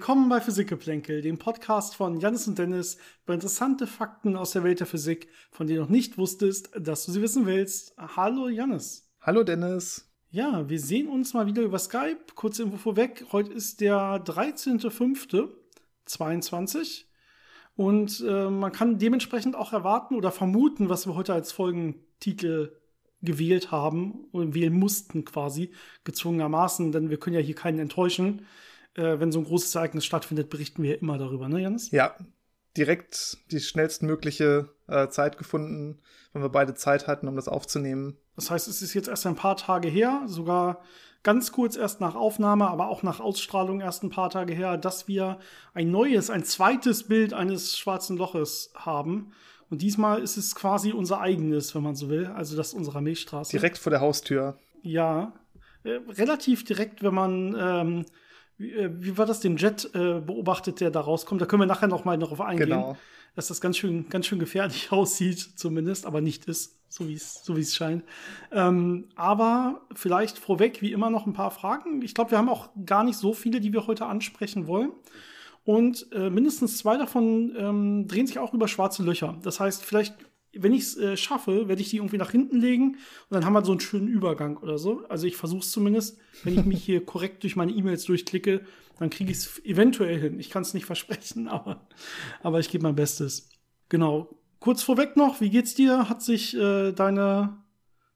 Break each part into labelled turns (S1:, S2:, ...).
S1: Willkommen bei Physikgeplänkel, dem Podcast von Janis und Dennis über interessante Fakten aus der Welt der Physik, von denen du noch nicht wusstest, dass du sie wissen willst. Hallo Janis.
S2: Hallo Dennis.
S1: Ja, wir sehen uns mal wieder über Skype. Kurze Info vorweg. Heute ist der 13.05.22 und äh, man kann dementsprechend auch erwarten oder vermuten, was wir heute als Folgentitel gewählt haben und wählen mussten quasi, gezwungenermaßen, denn wir können ja hier keinen enttäuschen. Äh, wenn so ein großes Ereignis stattfindet, berichten wir immer darüber, ne, Janis?
S2: Ja, direkt die schnellstmögliche äh, Zeit gefunden, wenn wir beide Zeit hatten, um das aufzunehmen.
S1: Das heißt, es ist jetzt erst ein paar Tage her, sogar ganz kurz erst nach Aufnahme, aber auch nach Ausstrahlung erst ein paar Tage her, dass wir ein neues, ein zweites Bild eines schwarzen Loches haben. Und diesmal ist es quasi unser eigenes, wenn man so will, also das unserer Milchstraße.
S2: Direkt vor der Haustür.
S1: Ja, äh, relativ direkt, wenn man, ähm, wie, äh, wie, war das, den Jet äh, beobachtet, der da rauskommt. Da können wir nachher noch mal darauf eingehen, genau. dass das ganz schön, ganz schön gefährlich aussieht, zumindest, aber nicht ist, so wie es so es scheint. Ähm, aber vielleicht vorweg, wie immer, noch ein paar Fragen. Ich glaube, wir haben auch gar nicht so viele, die wir heute ansprechen wollen. Und äh, mindestens zwei davon ähm, drehen sich auch über schwarze Löcher. Das heißt, vielleicht, wenn ich es äh, schaffe, werde ich die irgendwie nach hinten legen und dann haben wir so einen schönen Übergang oder so. Also ich versuche es zumindest, wenn ich mich hier korrekt durch meine E-Mails durchklicke, dann kriege ich es eventuell hin. Ich kann es nicht versprechen, aber, aber ich gebe mein Bestes. Genau. Kurz vorweg noch, wie geht's dir? Hat sich äh, deine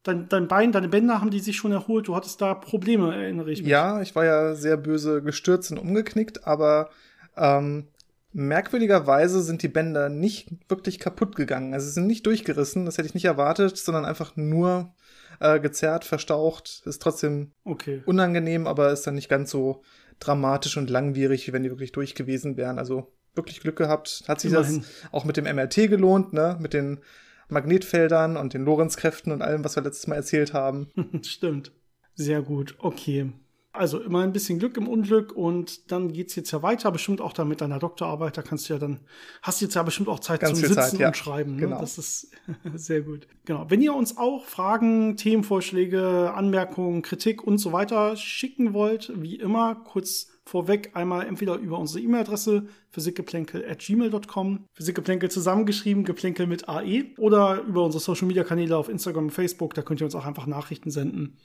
S1: dein, dein Bein, deine Bänder haben die sich schon erholt. Du hattest da Probleme, erinnere ich mich.
S2: Ja, ich war ja sehr böse gestürzt und umgeknickt, aber ähm, merkwürdigerweise sind die Bänder nicht wirklich kaputt gegangen. Also sie sind nicht durchgerissen, das hätte ich nicht erwartet, sondern einfach nur äh, gezerrt, verstaucht. Ist trotzdem okay. unangenehm, aber ist dann nicht ganz so dramatisch und langwierig, wie wenn die wirklich durch gewesen wären. Also wirklich Glück gehabt. Hat sich Immerhin. das auch mit dem MRT gelohnt, ne? Mit den Magnetfeldern und den Lorenzkräften und allem, was wir letztes Mal erzählt haben.
S1: Stimmt. Sehr gut. Okay. Also immer ein bisschen Glück im Unglück und dann geht es jetzt ja weiter, bestimmt auch dann mit deiner Doktorarbeit. Da kannst du ja dann, hast du jetzt ja bestimmt auch Zeit Ganz zum Sitzen Zeit, ja. und Schreiben. Ne? Genau. Das ist sehr gut. Genau. Wenn ihr uns auch Fragen, Themenvorschläge, Anmerkungen, Kritik und so weiter schicken wollt, wie immer, kurz vorweg einmal entweder über unsere E-Mail-Adresse physikgeplänkel@gmail.com, Physikgeplänkel zusammengeschrieben, Geplänkel mit AE oder über unsere Social-Media-Kanäle auf Instagram und Facebook, da könnt ihr uns auch einfach Nachrichten senden.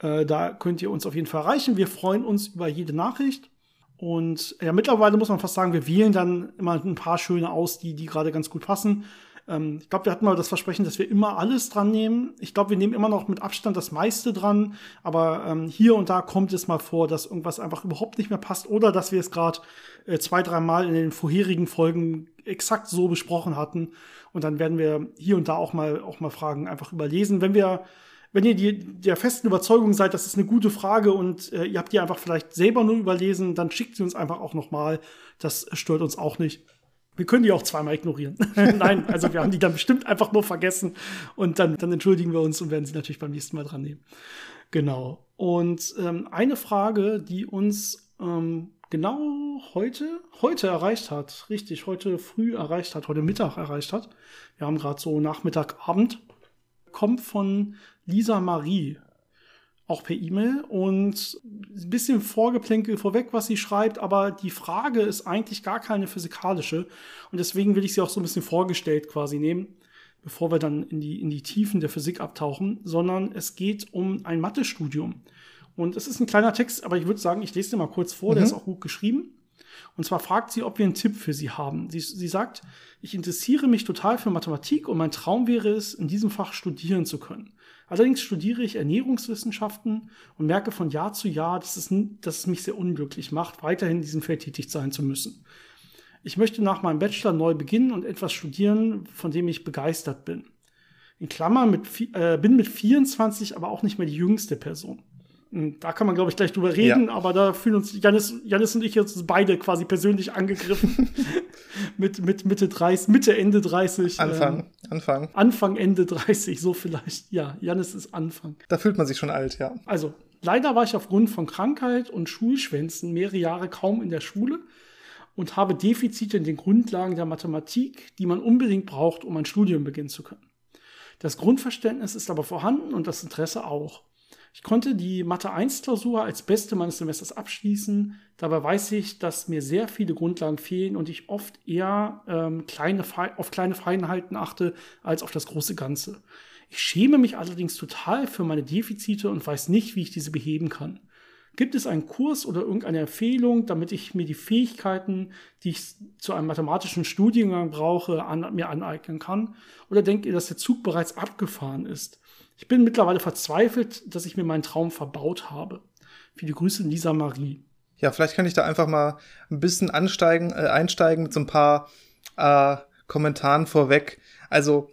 S1: Äh, da könnt ihr uns auf jeden Fall erreichen. Wir freuen uns über jede Nachricht. Und ja, mittlerweile muss man fast sagen, wir wählen dann immer ein paar schöne aus, die, die gerade ganz gut passen. Ähm, ich glaube, wir hatten mal das Versprechen, dass wir immer alles dran nehmen. Ich glaube, wir nehmen immer noch mit Abstand das meiste dran. Aber ähm, hier und da kommt es mal vor, dass irgendwas einfach überhaupt nicht mehr passt oder dass wir es gerade äh, zwei, drei Mal in den vorherigen Folgen exakt so besprochen hatten. Und dann werden wir hier und da auch mal, auch mal Fragen einfach überlesen. Wenn wir wenn ihr die, der festen Überzeugung seid, das ist eine gute Frage und äh, ihr habt die einfach vielleicht selber nur überlesen, dann schickt sie uns einfach auch nochmal. Das stört uns auch nicht. Wir können die auch zweimal ignorieren. Nein, also wir haben die dann bestimmt einfach nur vergessen und dann, dann entschuldigen wir uns und werden sie natürlich beim nächsten Mal dran nehmen. Genau. Und ähm, eine Frage, die uns ähm, genau heute, heute erreicht hat, richtig, heute früh erreicht hat, heute Mittag erreicht hat. Wir haben gerade so Nachmittag, Abend, kommt von Lisa Marie, auch per E-Mail und ein bisschen Vorgeplänkel vorweg, was sie schreibt, aber die Frage ist eigentlich gar keine physikalische und deswegen will ich sie auch so ein bisschen vorgestellt quasi nehmen, bevor wir dann in die, in die Tiefen der Physik abtauchen, sondern es geht um ein Mathestudium. Und es ist ein kleiner Text, aber ich würde sagen, ich lese dir mal kurz vor, mhm. der ist auch gut geschrieben. Und zwar fragt sie, ob wir einen Tipp für sie haben. Sie, sie sagt, ich interessiere mich total für Mathematik und mein Traum wäre es, in diesem Fach studieren zu können. Allerdings studiere ich Ernährungswissenschaften und merke von Jahr zu Jahr, dass es, dass es mich sehr unglücklich macht, weiterhin in diesem Feld tätig sein zu müssen. Ich möchte nach meinem Bachelor neu beginnen und etwas studieren, von dem ich begeistert bin. In Klammern mit, äh, bin mit 24 aber auch nicht mehr die jüngste Person. Hm, da kann man, glaube ich, gleich drüber reden, ja. aber da fühlen uns Janis, Janis und ich jetzt beide quasi persönlich angegriffen. mit, mit Mitte 30, Mitte, Ende 30.
S2: Anfang, ähm, Anfang.
S1: Anfang, Ende 30, so vielleicht. Ja, Janis ist Anfang.
S2: Da fühlt man sich schon alt, ja.
S1: Also, leider war ich aufgrund von Krankheit und Schulschwänzen mehrere Jahre kaum in der Schule und habe Defizite in den Grundlagen der Mathematik, die man unbedingt braucht, um ein Studium beginnen zu können. Das Grundverständnis ist aber vorhanden und das Interesse auch. Ich konnte die Mathe 1 Klausur als beste meines Semesters abschließen. Dabei weiß ich, dass mir sehr viele Grundlagen fehlen und ich oft eher ähm, kleine, auf kleine Feinheiten achte als auf das große Ganze. Ich schäme mich allerdings total für meine Defizite und weiß nicht, wie ich diese beheben kann. Gibt es einen Kurs oder irgendeine Empfehlung, damit ich mir die Fähigkeiten, die ich zu einem mathematischen Studiengang brauche, an, mir aneignen kann? Oder denkt ihr, dass der Zug bereits abgefahren ist? Ich bin mittlerweile verzweifelt, dass ich mir meinen Traum verbaut habe. Viele Grüße, Lisa Marie.
S2: Ja, vielleicht kann ich da einfach mal ein bisschen ansteigen, äh, einsteigen mit so ein paar äh, Kommentaren vorweg. Also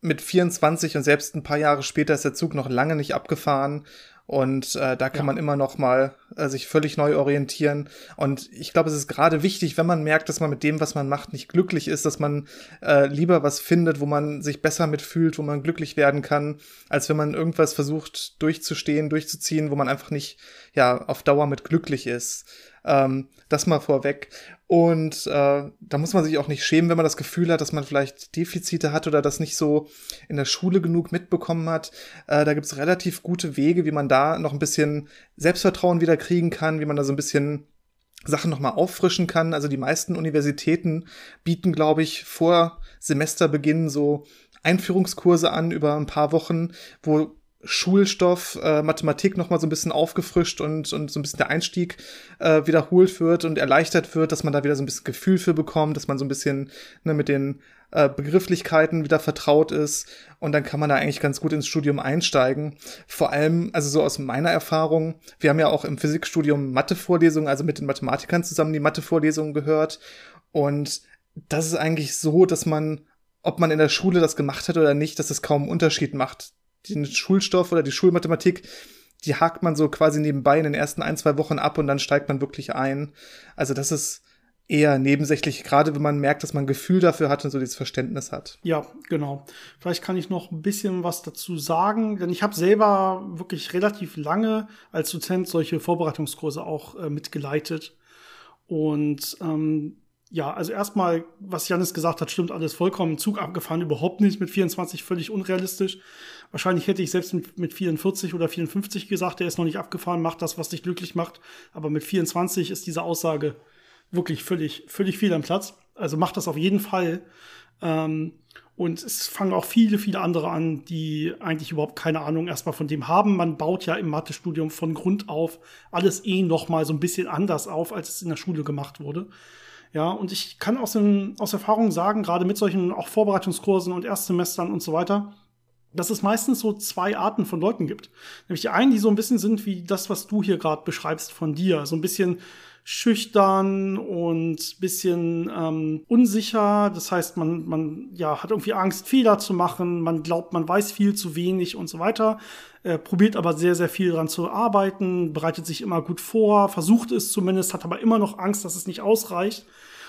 S2: mit 24 und selbst ein paar Jahre später ist der Zug noch lange nicht abgefahren. Und äh, da kann ja. man immer noch mal sich völlig neu orientieren. Und ich glaube, es ist gerade wichtig, wenn man merkt, dass man mit dem, was man macht, nicht glücklich ist, dass man äh, lieber was findet, wo man sich besser mitfühlt, wo man glücklich werden kann, als wenn man irgendwas versucht durchzustehen, durchzuziehen, wo man einfach nicht ja auf Dauer mit glücklich ist. Ähm, das mal vorweg. Und äh, da muss man sich auch nicht schämen, wenn man das Gefühl hat, dass man vielleicht Defizite hat oder das nicht so in der Schule genug mitbekommen hat. Äh, da gibt's relativ gute Wege, wie man da noch ein bisschen Selbstvertrauen wieder kriegen kann, wie man da so ein bisschen Sachen nochmal auffrischen kann. Also die meisten Universitäten bieten, glaube ich, vor Semesterbeginn so Einführungskurse an über ein paar Wochen, wo Schulstoff, äh, Mathematik noch mal so ein bisschen aufgefrischt und, und so ein bisschen der Einstieg äh, wiederholt wird und erleichtert wird, dass man da wieder so ein bisschen Gefühl für bekommt, dass man so ein bisschen ne, mit den äh, Begrifflichkeiten wieder vertraut ist und dann kann man da eigentlich ganz gut ins Studium einsteigen. Vor allem, also so aus meiner Erfahrung, wir haben ja auch im Physikstudium Mathe-Vorlesungen, also mit den Mathematikern zusammen die Mathe-Vorlesungen gehört und das ist eigentlich so, dass man ob man in der Schule das gemacht hat oder nicht, dass es kaum einen Unterschied macht den Schulstoff oder die Schulmathematik, die hakt man so quasi nebenbei in den ersten ein, zwei Wochen ab und dann steigt man wirklich ein. Also das ist eher nebensächlich, gerade wenn man merkt, dass man Gefühl dafür hat und so dieses Verständnis hat.
S1: Ja, genau. Vielleicht kann ich noch ein bisschen was dazu sagen, denn ich habe selber wirklich relativ lange als Dozent solche Vorbereitungskurse auch äh, mitgeleitet. Und ähm, ja, also erstmal, was Janis gesagt hat, stimmt alles vollkommen. Zug abgefahren, überhaupt nicht mit 24, völlig unrealistisch. Wahrscheinlich hätte ich selbst mit, mit 44 oder 54 gesagt, der ist noch nicht abgefahren, macht das, was dich glücklich macht. Aber mit 24 ist diese Aussage wirklich völlig, völlig viel am Platz. Also macht das auf jeden Fall. Ähm, und es fangen auch viele, viele andere an, die eigentlich überhaupt keine Ahnung erstmal von dem haben. Man baut ja im Mathestudium von Grund auf alles eh noch mal so ein bisschen anders auf, als es in der Schule gemacht wurde. Ja, und ich kann aus, den, aus Erfahrung sagen, gerade mit solchen auch Vorbereitungskursen und Erstsemestern und so weiter, dass es meistens so zwei Arten von Leuten gibt. Nämlich die einen, die so ein bisschen sind wie das, was du hier gerade beschreibst von dir. So ein bisschen schüchtern und bisschen ähm, unsicher. Das heißt, man, man ja, hat irgendwie Angst, Fehler zu machen. Man glaubt, man weiß viel zu wenig und so weiter. Äh, probiert aber sehr, sehr viel daran zu arbeiten, bereitet sich immer gut vor, versucht es zumindest, hat aber immer noch Angst, dass es nicht ausreicht.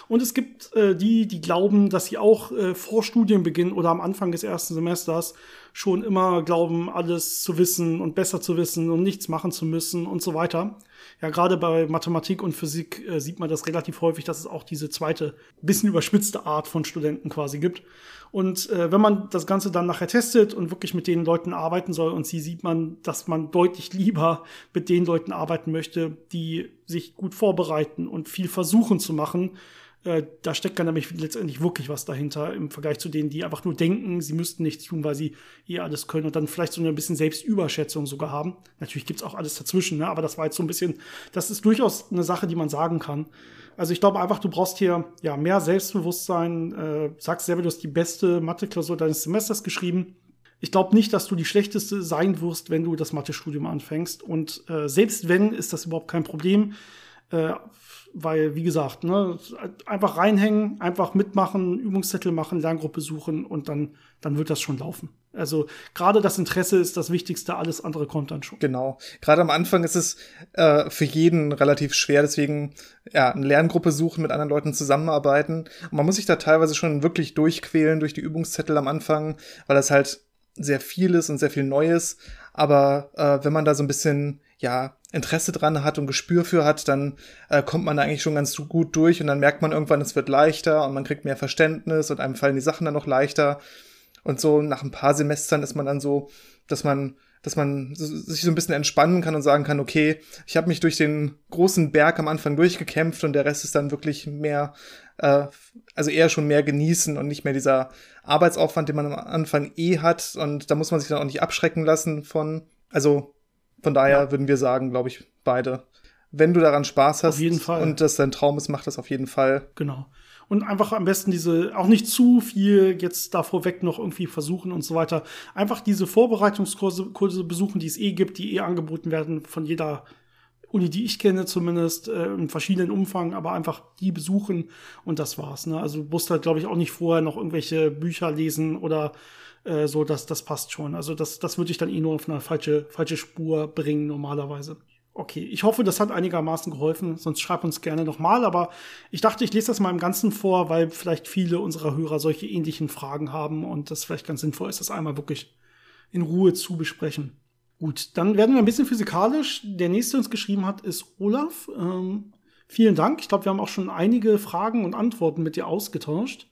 S1: Und es gibt äh, die, die glauben, dass sie auch äh, vor Studienbeginn oder am Anfang des ersten Semesters schon immer glauben, alles zu wissen und besser zu wissen und nichts machen zu müssen und so weiter. Ja, gerade bei Mathematik und Physik äh, sieht man das relativ häufig, dass es auch diese zweite, bisschen überspitzte Art von Studenten quasi gibt. Und äh, wenn man das Ganze dann nachher testet und wirklich mit den Leuten arbeiten soll und sie sieht man, dass man deutlich lieber mit den Leuten arbeiten möchte, die sich gut vorbereiten und viel versuchen zu machen, äh, da steckt dann nämlich letztendlich wirklich was dahinter im Vergleich zu denen, die einfach nur denken, sie müssten nichts tun, weil sie eh alles können und dann vielleicht so eine bisschen Selbstüberschätzung sogar haben. Natürlich gibt's auch alles dazwischen, ne? aber das war jetzt so ein bisschen, das ist durchaus eine Sache, die man sagen kann. Also ich glaube einfach, du brauchst hier ja mehr Selbstbewusstsein. Äh, sagst selber, du hast die beste Mathe-Klausur deines Semesters geschrieben. Ich glaube nicht, dass du die schlechteste sein wirst, wenn du das Mathe-Studium anfängst. Und äh, selbst wenn, ist das überhaupt kein Problem. Äh, weil, wie gesagt, ne, einfach reinhängen, einfach mitmachen, Übungszettel machen, Lerngruppe suchen und dann, dann wird das schon laufen. Also gerade das Interesse ist das Wichtigste, alles andere kommt dann schon.
S2: Genau. Gerade am Anfang ist es äh, für jeden relativ schwer, deswegen ja, eine Lerngruppe suchen, mit anderen Leuten zusammenarbeiten. Und man muss sich da teilweise schon wirklich durchquälen durch die Übungszettel am Anfang, weil das halt sehr viel ist und sehr viel Neues. Aber äh, wenn man da so ein bisschen ja Interesse dran hat und Gespür für hat, dann äh, kommt man da eigentlich schon ganz gut durch und dann merkt man irgendwann, es wird leichter und man kriegt mehr Verständnis und einem fallen die Sachen dann noch leichter. Und so nach ein paar Semestern ist man dann so, dass man dass man sich so ein bisschen entspannen kann und sagen kann, okay, ich habe mich durch den großen Berg am Anfang durchgekämpft und der Rest ist dann wirklich mehr, äh, also eher schon mehr genießen und nicht mehr dieser Arbeitsaufwand, den man am Anfang eh hat und da muss man sich dann auch nicht abschrecken lassen von, also von daher ja. würden wir sagen, glaube ich, beide. Wenn du daran Spaß hast und das dein Traum ist, mach das auf jeden Fall.
S1: Genau und einfach am besten diese, auch nicht zu viel jetzt da vorweg noch irgendwie versuchen und so weiter. Einfach diese Vorbereitungskurse Kurse besuchen, die es eh gibt, die eh angeboten werden von jeder Uni, die ich kenne zumindest, äh, in verschiedenen Umfang, aber einfach die besuchen und das war's. Ne? Also du musst halt, glaube ich, auch nicht vorher noch irgendwelche Bücher lesen oder äh, so, dass das passt schon. Also das, das würde ich dann eh nur auf eine falsche, falsche Spur bringen normalerweise. Okay, ich hoffe, das hat einigermaßen geholfen, sonst schreib uns gerne nochmal, aber ich dachte, ich lese das mal im Ganzen vor, weil vielleicht viele unserer Hörer solche ähnlichen Fragen haben und das vielleicht ganz sinnvoll ist, das einmal wirklich in Ruhe zu besprechen. Gut, dann werden wir ein bisschen physikalisch. Der nächste, der uns geschrieben hat, ist Olaf. Ähm, vielen Dank. Ich glaube, wir haben auch schon einige Fragen und Antworten mit dir ausgetauscht.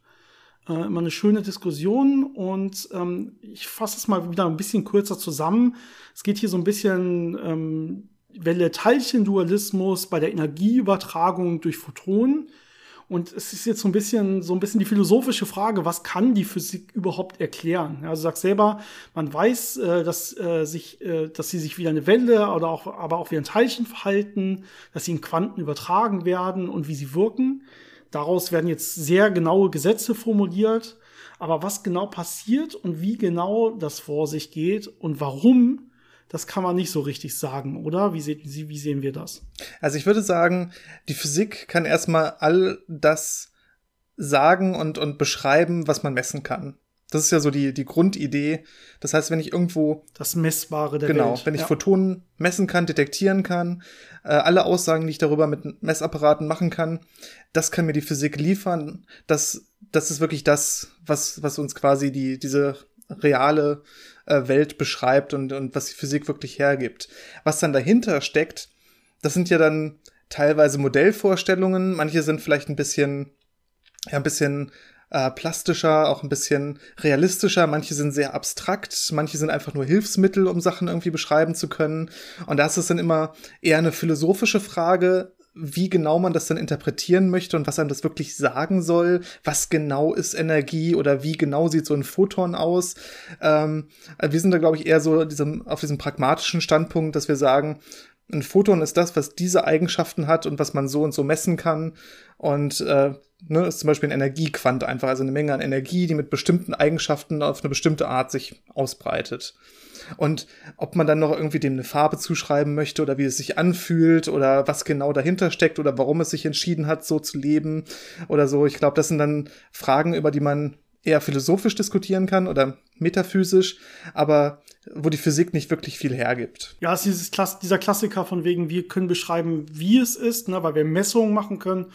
S1: Äh, immer eine schöne Diskussion und ähm, ich fasse es mal wieder ein bisschen kürzer zusammen. Es geht hier so ein bisschen ähm, Welle-Teilchen-Dualismus bei der Energieübertragung durch Photonen. Und es ist jetzt so ein bisschen, so ein bisschen die philosophische Frage, was kann die Physik überhaupt erklären? Also sag selber, man weiß, äh, dass, äh, sich, äh, dass sie sich wie eine Welle oder auch, aber auch wie ein Teilchen verhalten, dass sie in Quanten übertragen werden und wie sie wirken. Daraus werden jetzt sehr genaue Gesetze formuliert. Aber was genau passiert und wie genau das vor sich geht und warum das kann man nicht so richtig sagen, oder? Wie, se wie sehen wir das?
S2: Also ich würde sagen, die Physik kann erstmal all das sagen und, und beschreiben, was man messen kann. Das ist ja so die, die Grundidee. Das heißt, wenn ich irgendwo.
S1: Das Messbare der
S2: genau,
S1: Welt.
S2: Genau, wenn ich ja. Photonen messen kann, detektieren kann, äh, alle Aussagen, die ich darüber mit Messapparaten machen kann, das kann mir die Physik liefern. Das, das ist wirklich das, was, was uns quasi die, diese reale äh, Welt beschreibt und, und was die Physik wirklich hergibt. Was dann dahinter steckt, das sind ja dann teilweise Modellvorstellungen, manche sind vielleicht ein bisschen, ja, ein bisschen äh, plastischer, auch ein bisschen realistischer, manche sind sehr abstrakt, manche sind einfach nur Hilfsmittel, um Sachen irgendwie beschreiben zu können. Und da ist es dann immer eher eine philosophische Frage, wie genau man das dann interpretieren möchte und was einem das wirklich sagen soll. Was genau ist Energie oder wie genau sieht so ein Photon aus? Ähm, wir sind da, glaube ich, eher so diesem, auf diesem pragmatischen Standpunkt, dass wir sagen, ein Photon ist das, was diese Eigenschaften hat und was man so und so messen kann. Und äh, ne, ist zum Beispiel ein Energiequant einfach, also eine Menge an Energie, die mit bestimmten Eigenschaften auf eine bestimmte Art sich ausbreitet. Und ob man dann noch irgendwie dem eine Farbe zuschreiben möchte oder wie es sich anfühlt oder was genau dahinter steckt oder warum es sich entschieden hat, so zu leben oder so. Ich glaube, das sind dann Fragen, über die man eher philosophisch diskutieren kann oder metaphysisch, aber wo die Physik nicht wirklich viel hergibt.
S1: Ja, es ist Klass dieser Klassiker von wegen, wir können beschreiben, wie es ist, ne, weil wir Messungen machen können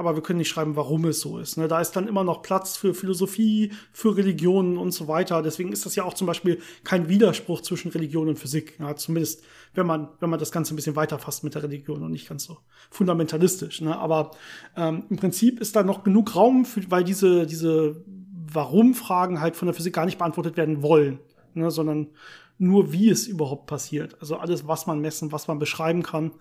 S1: aber wir können nicht schreiben, warum es so ist. Ne? Da ist dann immer noch Platz für Philosophie, für Religionen und so weiter. Deswegen ist das ja auch zum Beispiel kein Widerspruch zwischen Religion und Physik. Ja? Zumindest, wenn man, wenn man das Ganze ein bisschen weiterfasst mit der Religion und nicht ganz so fundamentalistisch. Ne? Aber ähm, im Prinzip ist da noch genug Raum, für, weil diese, diese Warum-Fragen halt von der Physik gar nicht beantwortet werden wollen, ne? sondern nur, wie es überhaupt passiert. Also alles, was man messen, was man beschreiben kann.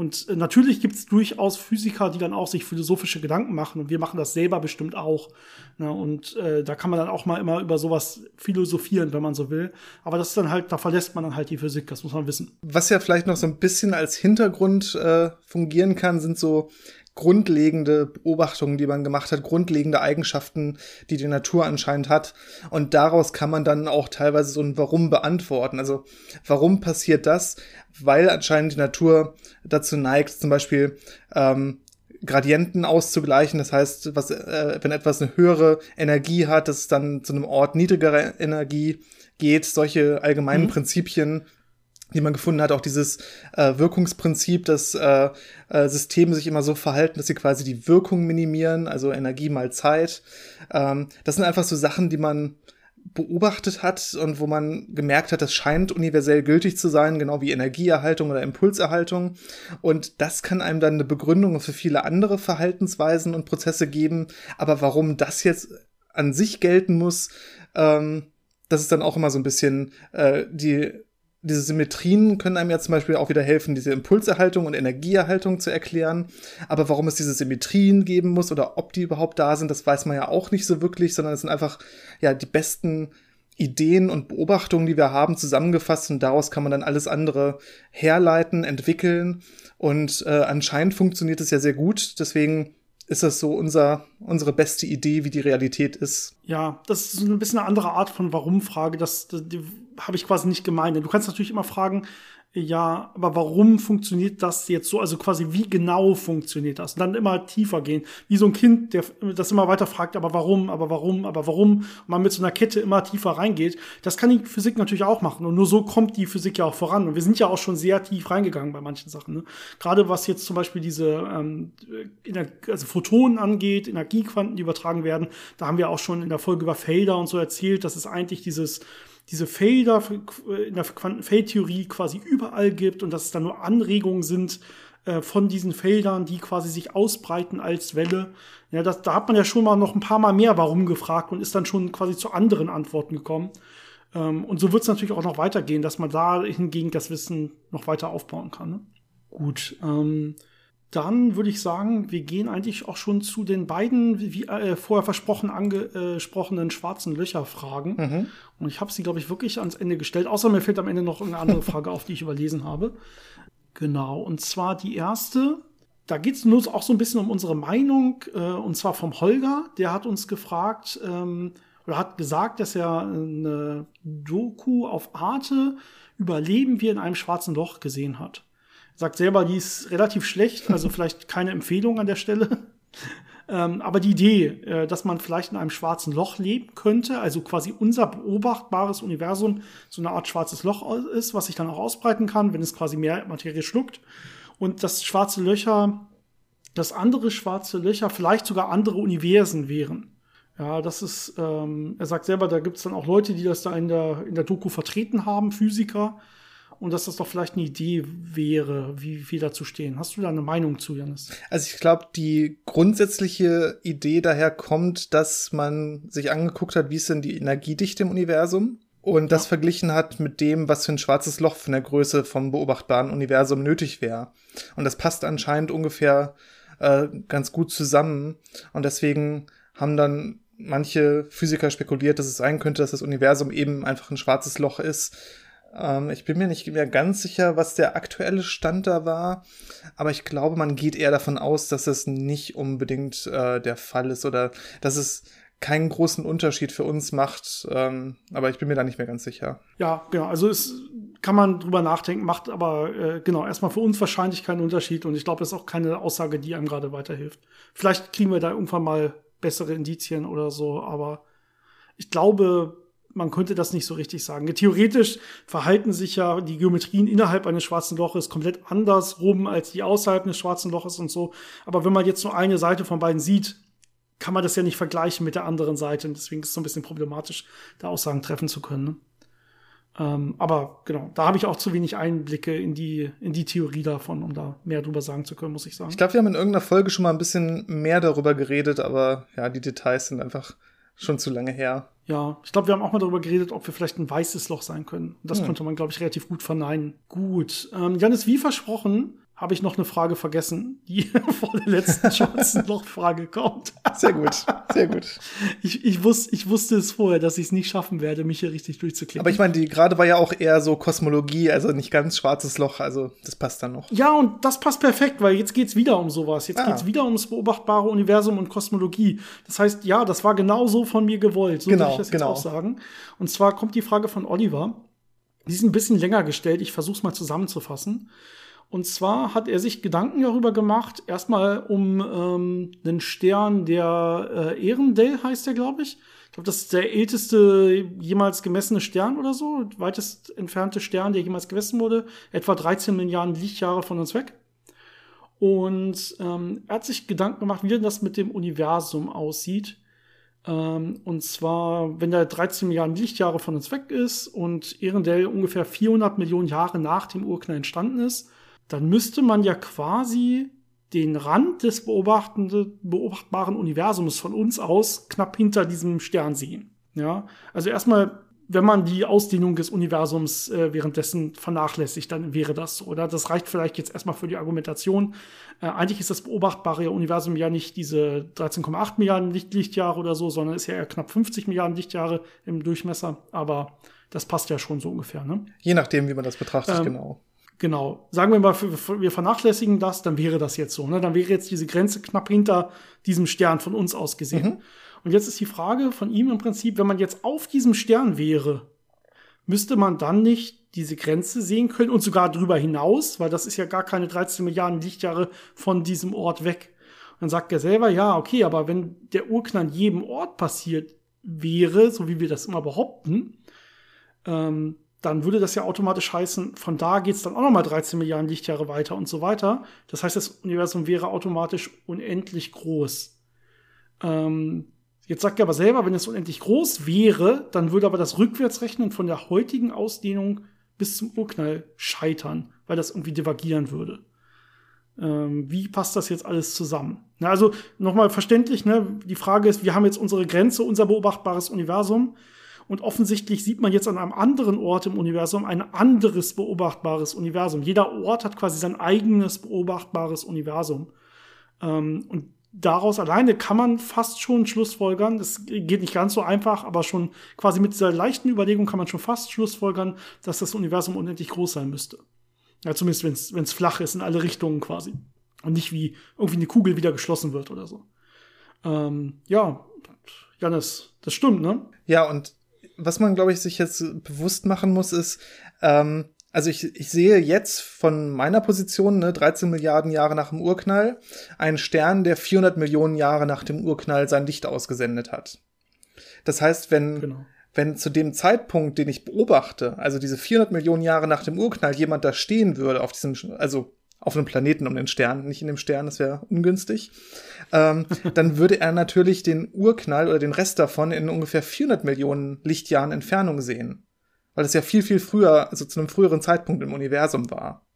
S1: Und äh, natürlich gibt es durchaus Physiker, die dann auch sich philosophische Gedanken machen. Und wir machen das selber bestimmt auch. Ne? Und äh, da kann man dann auch mal immer über sowas philosophieren, wenn man so will. Aber das ist dann halt, da verlässt man dann halt die Physik, das muss man wissen.
S2: Was ja vielleicht noch so ein bisschen als Hintergrund äh, fungieren kann, sind so grundlegende Beobachtungen, die man gemacht hat, grundlegende Eigenschaften, die die Natur anscheinend hat. Und daraus kann man dann auch teilweise so ein Warum beantworten. Also warum passiert das? Weil anscheinend die Natur dazu neigt, zum Beispiel ähm, Gradienten auszugleichen. Das heißt, was, äh, wenn etwas eine höhere Energie hat, dass es dann zu einem Ort niedrigerer Energie geht. Solche allgemeinen mhm. Prinzipien die man gefunden hat, auch dieses äh, Wirkungsprinzip, dass äh, äh, Systeme sich immer so verhalten, dass sie quasi die Wirkung minimieren, also Energie mal Zeit. Ähm, das sind einfach so Sachen, die man beobachtet hat und wo man gemerkt hat, das scheint universell gültig zu sein, genau wie Energieerhaltung oder Impulserhaltung. Und das kann einem dann eine Begründung für viele andere Verhaltensweisen und Prozesse geben. Aber warum das jetzt an sich gelten muss, ähm, das ist dann auch immer so ein bisschen äh, die diese Symmetrien können einem ja zum Beispiel auch wieder helfen, diese Impulserhaltung und Energieerhaltung zu erklären. Aber warum es diese Symmetrien geben muss oder ob die überhaupt da sind, das weiß man ja auch nicht so wirklich, sondern es sind einfach ja die besten Ideen und Beobachtungen, die wir haben, zusammengefasst und daraus kann man dann alles andere herleiten, entwickeln. Und äh, anscheinend funktioniert es ja sehr gut. Deswegen ist das so unser, unsere beste Idee, wie die Realität ist.
S1: Ja, das ist ein bisschen eine andere Art von Warum-Frage. Das, das habe ich quasi nicht gemeint. Du kannst natürlich immer fragen, ja, aber warum funktioniert das jetzt so? Also quasi, wie genau funktioniert das? Und dann immer tiefer gehen. Wie so ein Kind, der das immer weiter fragt, aber warum, aber warum, aber warum? Und man mit so einer Kette immer tiefer reingeht. Das kann die Physik natürlich auch machen. Und nur so kommt die Physik ja auch voran. Und wir sind ja auch schon sehr tief reingegangen bei manchen Sachen. Ne? Gerade was jetzt zum Beispiel diese ähm, also Photonen angeht, Energiequanten, die übertragen werden, da haben wir auch schon in der Folge über Felder und so erzählt, dass es eigentlich dieses diese Felder in der Quantenfeldtheorie quasi überall gibt und dass es dann nur Anregungen sind äh, von diesen Feldern, die quasi sich ausbreiten als Welle. Ja, das, da hat man ja schon mal noch ein paar Mal mehr Warum gefragt und ist dann schon quasi zu anderen Antworten gekommen. Ähm, und so wird es natürlich auch noch weitergehen, dass man da hingegen das Wissen noch weiter aufbauen kann. Ne? Gut. Ähm, dann würde ich sagen, wir gehen eigentlich auch schon zu den beiden, wie äh, vorher versprochen angesprochenen schwarzen Löcher-Fragen. Mhm. Und ich habe sie, glaube ich, wirklich ans Ende gestellt. Außer mir fällt am Ende noch eine andere Frage auf, die ich überlesen habe. Genau. Und zwar die erste. Da geht es nur auch so ein bisschen um unsere Meinung. Äh, und zwar vom Holger. Der hat uns gefragt ähm, oder hat gesagt, dass er eine Doku auf Arte Überleben wir in einem schwarzen Loch gesehen hat sagt selber, die ist relativ schlecht, also vielleicht keine Empfehlung an der Stelle. ähm, aber die Idee, äh, dass man vielleicht in einem schwarzen Loch leben könnte, also quasi unser beobachtbares Universum so eine Art schwarzes Loch ist, was sich dann auch ausbreiten kann, wenn es quasi mehr Materie schluckt. Und dass schwarze Löcher, dass andere schwarze Löcher vielleicht sogar andere Universen wären. Ja, das ist, ähm, er sagt selber, da gibt es dann auch Leute, die das da in der, in der Doku vertreten haben, Physiker, und dass das doch vielleicht eine Idee wäre, wie wir dazu stehen. Hast du da eine Meinung zu, Janis?
S2: Also ich glaube, die grundsätzliche Idee daher kommt, dass man sich angeguckt hat, wie ist denn die Energiedichte im Universum und das verglichen hat mit dem, was für ein schwarzes Loch von der Größe vom beobachtbaren Universum nötig wäre. Und das passt anscheinend ungefähr äh, ganz gut zusammen. Und deswegen haben dann manche Physiker spekuliert, dass es sein könnte, dass das Universum eben einfach ein schwarzes Loch ist, ähm, ich bin mir nicht mehr ganz sicher, was der aktuelle Stand da war, aber ich glaube, man geht eher davon aus, dass es nicht unbedingt äh, der Fall ist oder dass es keinen großen Unterschied für uns macht, ähm, aber ich bin mir da nicht mehr ganz sicher.
S1: Ja, genau. Also es kann man drüber nachdenken, macht aber äh, genau erstmal für uns wahrscheinlich keinen Unterschied und ich glaube, das ist auch keine Aussage, die einem gerade weiterhilft. Vielleicht kriegen wir da irgendwann mal bessere Indizien oder so, aber ich glaube, man könnte das nicht so richtig sagen. Theoretisch verhalten sich ja die Geometrien innerhalb eines schwarzen Loches komplett andersrum als die außerhalb eines schwarzen Loches und so. Aber wenn man jetzt nur eine Seite von beiden sieht, kann man das ja nicht vergleichen mit der anderen Seite. Und deswegen ist es so ein bisschen problematisch, da Aussagen treffen zu können. Ne? Ähm, aber genau, da habe ich auch zu wenig Einblicke in die, in die Theorie davon, um da mehr drüber sagen zu können, muss ich sagen.
S2: Ich glaube, wir haben in irgendeiner Folge schon mal ein bisschen mehr darüber geredet, aber ja, die Details sind einfach schon zu lange her.
S1: Ja, ich glaube, wir haben auch mal darüber geredet, ob wir vielleicht ein weißes Loch sein können. Das hm. konnte man, glaube ich, relativ gut verneinen. Gut. Ähm, Janis, wie versprochen, habe ich noch eine Frage vergessen, die vor der letzten schwarzen Loch-Frage kommt.
S2: Sehr gut, sehr gut.
S1: Ich, ich, wusste, ich wusste es vorher, dass ich es nicht schaffen werde, mich hier richtig durchzuklicken.
S2: Aber ich meine, die gerade war ja auch eher so Kosmologie, also nicht ganz schwarzes Loch, also das passt dann noch.
S1: Ja, und das passt perfekt, weil jetzt geht's wieder um sowas. Jetzt ah. geht's wieder ums beobachtbare Universum und Kosmologie. Das heißt, ja, das war genau so von mir gewollt. So genau, würde ich das jetzt genau. auch sagen. Und zwar kommt die Frage von Oliver. Die ist ein bisschen länger gestellt. Ich versuche es mal zusammenzufassen. Und zwar hat er sich Gedanken darüber gemacht, erstmal um ähm, einen Stern, der äh, Ehrendell heißt der, glaube ich. Ich glaube, das ist der älteste jemals gemessene Stern oder so, weitest entfernte Stern, der jemals gemessen wurde, etwa 13 Milliarden Lichtjahre von uns weg. Und ähm, er hat sich Gedanken gemacht, wie denn das mit dem Universum aussieht. Ähm, und zwar, wenn der 13 Milliarden Lichtjahre von uns weg ist und Ehrendell ungefähr 400 Millionen Jahre nach dem Urknall entstanden ist, dann müsste man ja quasi den Rand des beobachtbaren Universums von uns aus knapp hinter diesem Stern sehen. Ja, also erstmal wenn man die Ausdehnung des Universums äh, währenddessen vernachlässigt, dann wäre das so, oder? Das reicht vielleicht jetzt erstmal für die Argumentation. Äh, eigentlich ist das beobachtbare Universum ja nicht diese 13,8 Milliarden Licht Lichtjahre oder so, sondern ist ja eher knapp 50 Milliarden Lichtjahre im Durchmesser. Aber das passt ja schon so ungefähr, ne?
S2: Je nachdem, wie man das betrachtet, ähm, genau.
S1: Genau. Sagen wir mal, wir vernachlässigen das, dann wäre das jetzt so. Ne? Dann wäre jetzt diese Grenze knapp hinter diesem Stern von uns aus gesehen. Mhm. Und jetzt ist die Frage von ihm im Prinzip, wenn man jetzt auf diesem Stern wäre, müsste man dann nicht diese Grenze sehen können und sogar drüber hinaus, weil das ist ja gar keine 13 Milliarden Lichtjahre von diesem Ort weg. Und dann sagt er selber, ja, okay, aber wenn der Urknall an jedem Ort passiert wäre, so wie wir das immer behaupten, ähm, dann würde das ja automatisch heißen, von da geht's dann auch nochmal 13 Milliarden Lichtjahre weiter und so weiter. Das heißt, das Universum wäre automatisch unendlich groß. Ähm, Jetzt sagt er aber selber, wenn es unendlich groß wäre, dann würde aber das Rückwärtsrechnen von der heutigen Ausdehnung bis zum Urknall scheitern, weil das irgendwie divergieren würde. Ähm, wie passt das jetzt alles zusammen? Na, also nochmal verständlich, ne? die Frage ist, wir haben jetzt unsere Grenze, unser beobachtbares Universum. Und offensichtlich sieht man jetzt an einem anderen Ort im Universum ein anderes beobachtbares Universum. Jeder Ort hat quasi sein eigenes beobachtbares Universum. Ähm, und daraus alleine kann man fast schon Schlussfolgern, das geht nicht ganz so einfach, aber schon quasi mit dieser leichten Überlegung kann man schon fast Schlussfolgern, dass das Universum unendlich groß sein müsste. Ja, zumindest wenn es flach ist in alle Richtungen quasi. Und nicht wie irgendwie eine Kugel wieder geschlossen wird oder so. Ähm, ja, Janis, das stimmt, ne?
S2: Ja, und was man, glaube ich, sich jetzt bewusst machen muss, ist, ähm, also ich, ich sehe jetzt von meiner Position, ne, 13 Milliarden Jahre nach dem Urknall, einen Stern, der 400 Millionen Jahre nach dem Urknall sein Licht ausgesendet hat. Das heißt, wenn, genau. wenn zu dem Zeitpunkt, den ich beobachte, also diese 400 Millionen Jahre nach dem Urknall, jemand da stehen würde auf diesem, also auf einem Planeten um den Stern, nicht in dem Stern, das wäre ungünstig, ähm, dann würde er natürlich den Urknall oder den Rest davon in ungefähr 400 Millionen Lichtjahren Entfernung sehen weil es ja viel, viel früher, also zu einem früheren Zeitpunkt im Universum war.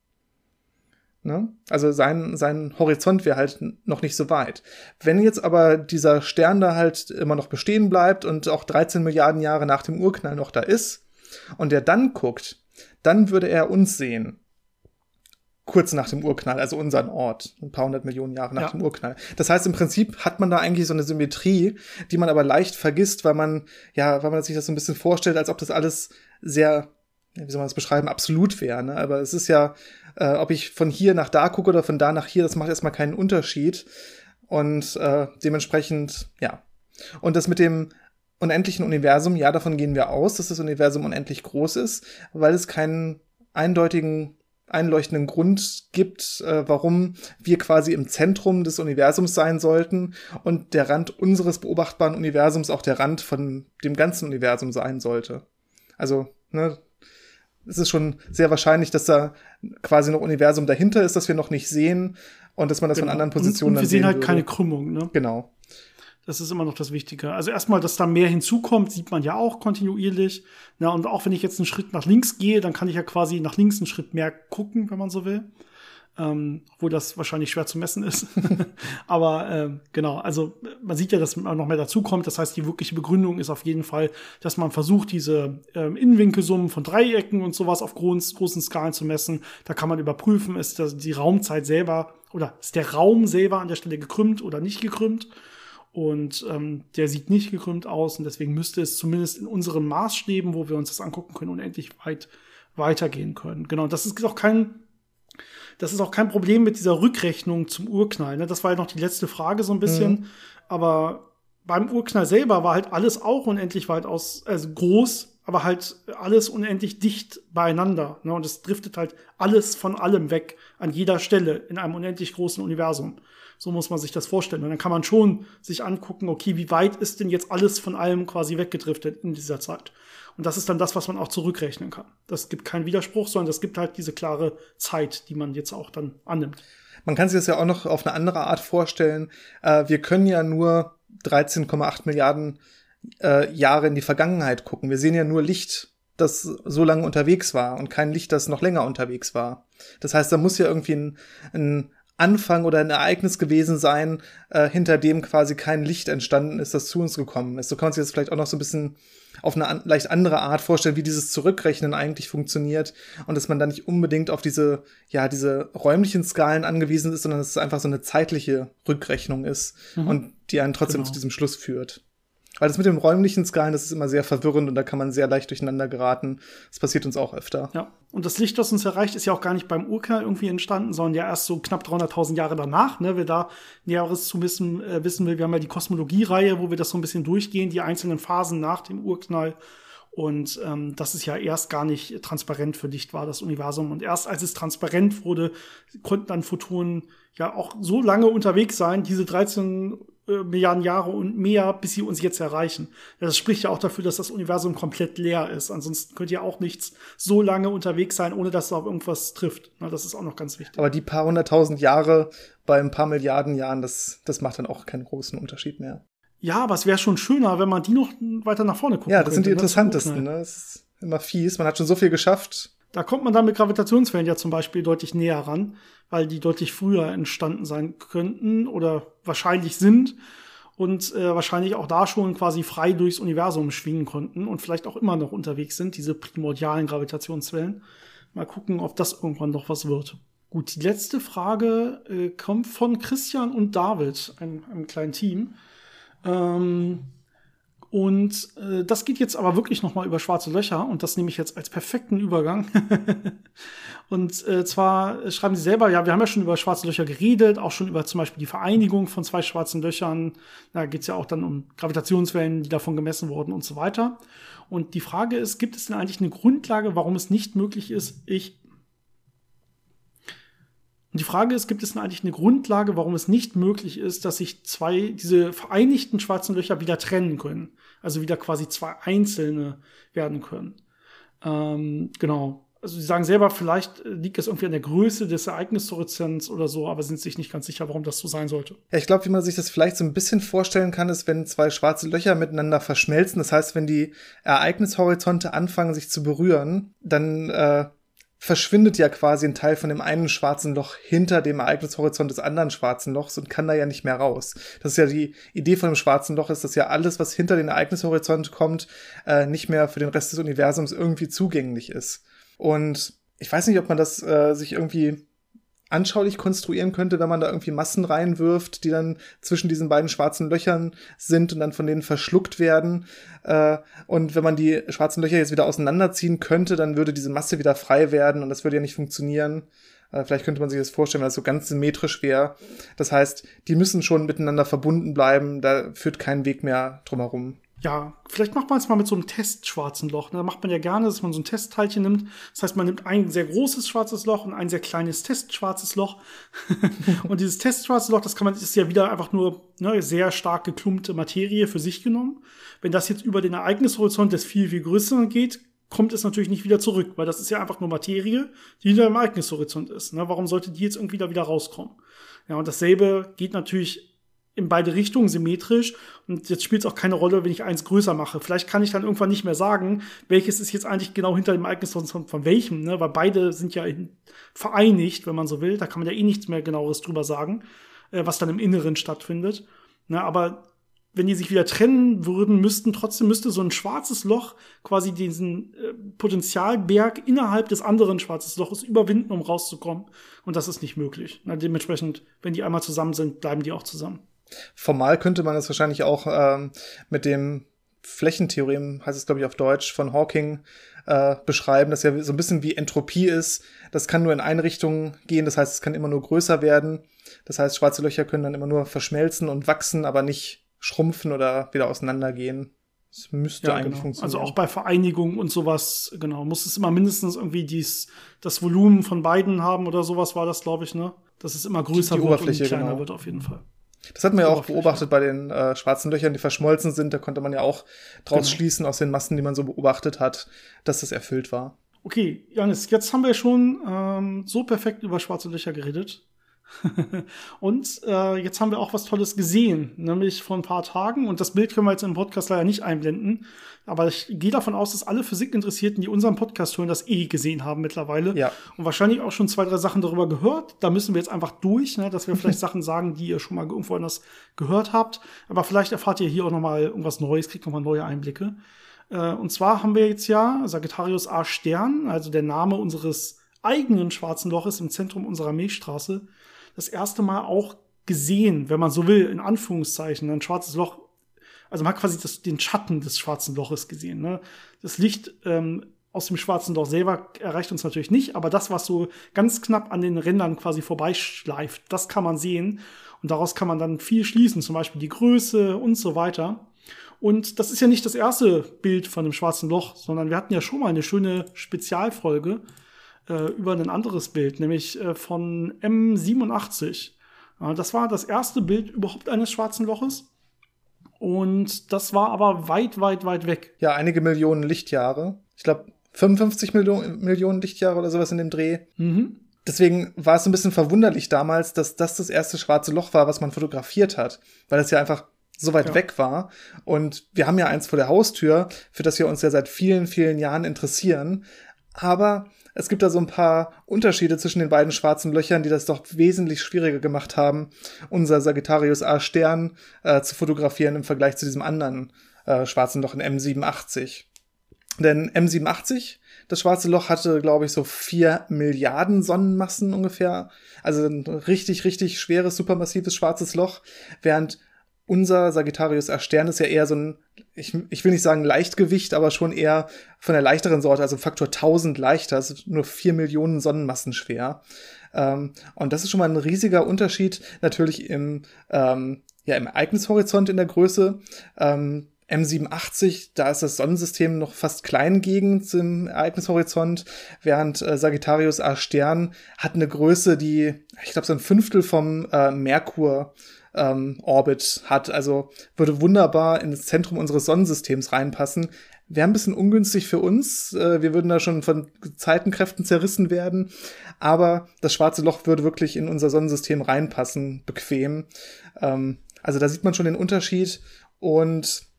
S2: Ne? Also sein, sein Horizont wäre halt noch nicht so weit. Wenn jetzt aber dieser Stern da halt immer noch bestehen bleibt und auch 13 Milliarden Jahre nach dem Urknall noch da ist und er dann guckt, dann würde er uns sehen kurz nach dem Urknall, also unseren Ort, ein paar hundert Millionen Jahre nach ja. dem Urknall. Das heißt, im Prinzip hat man da eigentlich so eine Symmetrie, die man aber leicht vergisst, weil man, ja, weil man sich das so ein bisschen vorstellt, als ob das alles sehr, wie soll man das beschreiben, absolut wäre. Ne? Aber es ist ja, äh, ob ich von hier nach da gucke oder von da nach hier, das macht erstmal keinen Unterschied. Und äh, dementsprechend, ja. Und das mit dem unendlichen Universum, ja, davon gehen wir aus, dass das Universum unendlich groß ist, weil es keinen eindeutigen einleuchtenden Grund gibt, äh, warum wir quasi im Zentrum des Universums sein sollten und der Rand unseres beobachtbaren Universums auch der Rand von dem ganzen Universum sein sollte. Also, ne, es ist schon sehr wahrscheinlich, dass da quasi noch Universum dahinter ist, das wir noch nicht sehen und dass man das genau. von anderen Positionen
S1: und, und wir sehen halt würde. keine Krümmung, ne?
S2: Genau.
S1: Das ist immer noch das Wichtige. Also erstmal, dass da mehr hinzukommt, sieht man ja auch kontinuierlich. Ja, und auch wenn ich jetzt einen Schritt nach links gehe, dann kann ich ja quasi nach links einen Schritt mehr gucken, wenn man so will. Ähm, obwohl das wahrscheinlich schwer zu messen ist. Aber ähm, genau, also man sieht ja, dass noch mehr dazukommt. Das heißt, die wirkliche Begründung ist auf jeden Fall, dass man versucht, diese ähm, Innenwinkelsummen von Dreiecken und sowas auf groß, großen Skalen zu messen. Da kann man überprüfen, ist das die Raumzeit selber oder ist der Raum selber an der Stelle gekrümmt oder nicht gekrümmt. Und ähm, der sieht nicht gekrümmt aus und deswegen müsste es zumindest in unseren Maßstäben, wo wir uns das angucken können, unendlich weit weitergehen können. Genau, das ist auch kein, das ist auch kein Problem mit dieser Rückrechnung zum Urknall. Ne? Das war ja noch die letzte Frage so ein bisschen. Mhm. Aber beim Urknall selber war halt alles auch unendlich weit aus, also groß, aber halt alles unendlich dicht beieinander. Ne? Und es driftet halt alles von allem weg an jeder Stelle in einem unendlich großen Universum. So muss man sich das vorstellen. Und dann kann man schon sich angucken, okay, wie weit ist denn jetzt alles von allem quasi weggedriftet in dieser Zeit? Und das ist dann das, was man auch zurückrechnen kann. Das gibt keinen Widerspruch, sondern das gibt halt diese klare Zeit, die man jetzt auch dann annimmt.
S2: Man kann sich das ja auch noch auf eine andere Art vorstellen. Äh, wir können ja nur 13,8 Milliarden äh, Jahre in die Vergangenheit gucken. Wir sehen ja nur Licht, das so lange unterwegs war und kein Licht, das noch länger unterwegs war. Das heißt, da muss ja irgendwie ein, ein Anfang oder ein Ereignis gewesen sein, äh, hinter dem quasi kein Licht entstanden ist, das zu uns gekommen ist. So kann man sich das vielleicht auch noch so ein bisschen auf eine an leicht andere Art vorstellen, wie dieses Zurückrechnen eigentlich funktioniert und dass man da nicht unbedingt auf diese, ja, diese räumlichen Skalen angewiesen ist, sondern dass es einfach so eine zeitliche Rückrechnung ist mhm. und die einen trotzdem genau. zu diesem Schluss führt. Weil das mit den räumlichen Skalen, das ist immer sehr verwirrend und da kann man sehr leicht durcheinander geraten. Das passiert uns auch öfter.
S1: Ja, und das Licht, das uns erreicht, ist ja auch gar nicht beim Urknall irgendwie entstanden, sondern ja erst so knapp 300.000 Jahre danach. Ne? Wer da Näheres zu wissen, äh, wissen will, wir haben ja die Kosmologie-Reihe, wo wir das so ein bisschen durchgehen, die einzelnen Phasen nach dem Urknall. Und ähm, das ist ja erst gar nicht transparent für Licht war, das Universum. Und erst als es transparent wurde, konnten dann Photonen ja auch so lange unterwegs sein, diese 13 äh, Milliarden Jahre und mehr, bis sie uns jetzt erreichen. Das spricht ja auch dafür, dass das Universum komplett leer ist. Ansonsten könnte ja auch nichts so lange unterwegs sein, ohne dass es auf irgendwas trifft. das ist auch noch ganz wichtig.
S2: Aber die paar hunderttausend Jahre bei ein paar Milliarden Jahren, das, das macht dann auch keinen großen Unterschied mehr.
S1: Ja, aber es wäre schon schöner, wenn man die noch weiter nach vorne guckt.
S2: Ja, das könnte, sind die ne? interessantesten. Ne? Das ist immer fies. Man hat schon so viel geschafft.
S1: Da kommt man dann mit Gravitationswellen ja zum Beispiel deutlich näher ran, weil die deutlich früher entstanden sein könnten oder wahrscheinlich sind und äh, wahrscheinlich auch da schon quasi frei durchs Universum schwingen konnten und vielleicht auch immer noch unterwegs sind, diese primordialen Gravitationswellen. Mal gucken, ob das irgendwann noch was wird. Gut, die letzte Frage äh, kommt von Christian und David, einem, einem kleinen Team. Ähm, und äh, das geht jetzt aber wirklich noch mal über schwarze Löcher und das nehme ich jetzt als perfekten Übergang. und äh, zwar schreiben sie selber, ja, wir haben ja schon über schwarze Löcher geredet, auch schon über zum Beispiel die Vereinigung von zwei schwarzen Löchern. Da geht es ja auch dann um Gravitationswellen, die davon gemessen wurden und so weiter. Und die Frage ist, gibt es denn eigentlich eine Grundlage, warum es nicht möglich ist, ich und die Frage ist, gibt es denn eigentlich eine Grundlage, warum es nicht möglich ist, dass sich zwei, diese vereinigten schwarzen Löcher wieder trennen können? Also wieder quasi zwei einzelne werden können. Ähm, genau. Also sie sagen selber, vielleicht liegt es irgendwie an der Größe des Ereignishorizonts oder so, aber sind sich nicht ganz sicher, warum das so sein sollte.
S2: Ja, ich glaube, wie man sich das vielleicht so ein bisschen vorstellen kann, ist, wenn zwei schwarze Löcher miteinander verschmelzen. Das heißt, wenn die Ereignishorizonte anfangen, sich zu berühren, dann äh, verschwindet ja quasi ein Teil von dem einen schwarzen Loch hinter dem Ereignishorizont des anderen schwarzen Lochs und kann da ja nicht mehr raus. Das ist ja die Idee von dem schwarzen Loch, ist, dass ja alles, was hinter den Ereignishorizont kommt, äh, nicht mehr für den Rest des Universums irgendwie zugänglich ist. Und ich weiß nicht, ob man das äh, sich irgendwie anschaulich konstruieren könnte, wenn man da irgendwie Massen reinwirft, die dann zwischen diesen beiden schwarzen Löchern sind und dann von denen verschluckt werden. Äh, und wenn man die schwarzen Löcher jetzt wieder auseinanderziehen könnte, dann würde diese Masse wieder frei werden und das würde ja nicht funktionieren. Äh, vielleicht könnte man sich das vorstellen, weil es so ganz symmetrisch wäre. Das heißt, die müssen schon miteinander verbunden bleiben, da führt kein Weg mehr drumherum
S1: ja, vielleicht macht man es mal mit so einem Testschwarzen Loch. Ne? Da macht man ja gerne, dass man so ein Testteilchen nimmt. Das heißt, man nimmt ein sehr großes schwarzes Loch und ein sehr kleines Testschwarzes Loch. und dieses Testschwarze Loch, das kann man, ist ja wieder einfach nur ne, sehr stark geklumpte Materie für sich genommen. Wenn das jetzt über den Ereignishorizont des viel, viel größeren geht, kommt es natürlich nicht wieder zurück, weil das ist ja einfach nur Materie, die hinter dem Ereignishorizont ist. Ne? Warum sollte die jetzt irgendwie da wieder rauskommen? Ja, und dasselbe geht natürlich in beide Richtungen symmetrisch. Und jetzt spielt es auch keine Rolle, wenn ich eins größer mache. Vielleicht kann ich dann irgendwann nicht mehr sagen, welches ist jetzt eigentlich genau hinter dem Ereignis von, von welchem, ne? weil beide sind ja vereinigt, wenn man so will. Da kann man ja eh nichts mehr genaueres drüber sagen, äh, was dann im Inneren stattfindet. Ne? Aber wenn die sich wieder trennen würden, müssten trotzdem müsste so ein schwarzes Loch quasi diesen äh, Potenzialberg innerhalb des anderen schwarzes Loches überwinden, um rauszukommen. Und das ist nicht möglich. Na, dementsprechend, wenn die einmal zusammen sind, bleiben die auch zusammen.
S2: Formal könnte man das wahrscheinlich auch ähm, mit dem Flächentheorem, heißt es glaube ich auf Deutsch, von Hawking äh, beschreiben, das ja so ein bisschen wie Entropie ist. Das kann nur in eine Richtung gehen, das heißt, es kann immer nur größer werden. Das heißt, schwarze Löcher können dann immer nur verschmelzen und wachsen, aber nicht schrumpfen oder wieder auseinandergehen.
S1: Das müsste ja, eigentlich genau. funktionieren. Also auch bei Vereinigung und sowas, genau, muss es immer mindestens irgendwie dies, das Volumen von beiden haben oder sowas war das, glaube ich, ne? Dass es immer größer
S2: die, die
S1: wird
S2: und kleiner
S1: genau. wird auf jeden Fall.
S2: Das hatten wir ja auch beobachtet bei den äh, schwarzen Löchern, die verschmolzen sind. Da konnte man ja auch draus genau. schließen aus den Massen, die man so beobachtet hat, dass das erfüllt war.
S1: Okay, Janis, jetzt haben wir schon ähm, so perfekt über schwarze Löcher geredet. und äh, jetzt haben wir auch was Tolles gesehen, nämlich vor ein paar Tagen. Und das Bild können wir jetzt im Podcast leider nicht einblenden. Aber ich gehe davon aus, dass alle Physikinteressierten, die unseren Podcast hören, das eh gesehen haben mittlerweile.
S2: Ja.
S1: Und wahrscheinlich auch schon zwei, drei Sachen darüber gehört. Da müssen wir jetzt einfach durch, ne, dass wir vielleicht Sachen sagen, die ihr schon mal irgendwo anders gehört habt. Aber vielleicht erfahrt ihr hier auch noch mal irgendwas Neues, kriegt noch mal neue Einblicke. Äh, und zwar haben wir jetzt ja Sagittarius A Stern, also der Name unseres eigenen schwarzen Loches im Zentrum unserer Milchstraße, das erste Mal auch gesehen, wenn man so will, in Anführungszeichen. Ein schwarzes Loch, also man hat quasi das, den Schatten des schwarzen Loches gesehen. Ne? Das Licht ähm, aus dem schwarzen Loch selber erreicht uns natürlich nicht, aber das, was so ganz knapp an den Rändern quasi vorbeischleift, das kann man sehen. Und daraus kann man dann viel schließen, zum Beispiel die Größe und so weiter. Und das ist ja nicht das erste Bild von dem schwarzen Loch, sondern wir hatten ja schon mal eine schöne Spezialfolge äh, über ein anderes Bild, nämlich äh, von M87. Äh, das war das erste Bild überhaupt eines schwarzen Loches. Und das war aber weit, weit, weit weg.
S2: Ja, einige Millionen Lichtjahre. Ich glaube, 55 Millionen, Millionen Lichtjahre oder sowas in dem Dreh.
S1: Mhm.
S2: Deswegen war es ein bisschen verwunderlich damals, dass das das erste schwarze Loch war, was man fotografiert hat. Weil es ja einfach so weit ja. weg war. Und wir haben ja eins vor der Haustür, für das wir uns ja seit vielen, vielen Jahren interessieren. Aber es gibt da so ein paar Unterschiede zwischen den beiden schwarzen Löchern, die das doch wesentlich schwieriger gemacht haben, unser Sagittarius A Stern äh, zu fotografieren im Vergleich zu diesem anderen äh, schwarzen Loch in M87. Denn M87, das schwarze Loch, hatte, glaube ich, so vier Milliarden Sonnenmassen ungefähr. Also ein richtig, richtig schweres, supermassives schwarzes Loch, während unser Sagittarius A Stern ist ja eher so ein, ich, ich will nicht sagen Leichtgewicht, aber schon eher von der leichteren Sorte, also Faktor 1000 leichter, also nur vier Millionen Sonnenmassen schwer. Ähm, und das ist schon mal ein riesiger Unterschied, natürlich im, ähm, ja, im Ereignishorizont in der Größe. Ähm, M87, da ist das Sonnensystem noch fast klein gegen zum Ereignishorizont, während äh, Sagittarius A Stern hat eine Größe, die, ich glaube, so ein Fünftel vom äh, Merkur ähm, Orbit hat. Also würde wunderbar ins Zentrum unseres Sonnensystems reinpassen. Wäre ein bisschen ungünstig für uns. Äh, wir würden da schon von Zeitenkräften zerrissen werden. Aber das schwarze Loch würde wirklich in unser Sonnensystem reinpassen, bequem. Ähm, also da sieht man schon den Unterschied. Und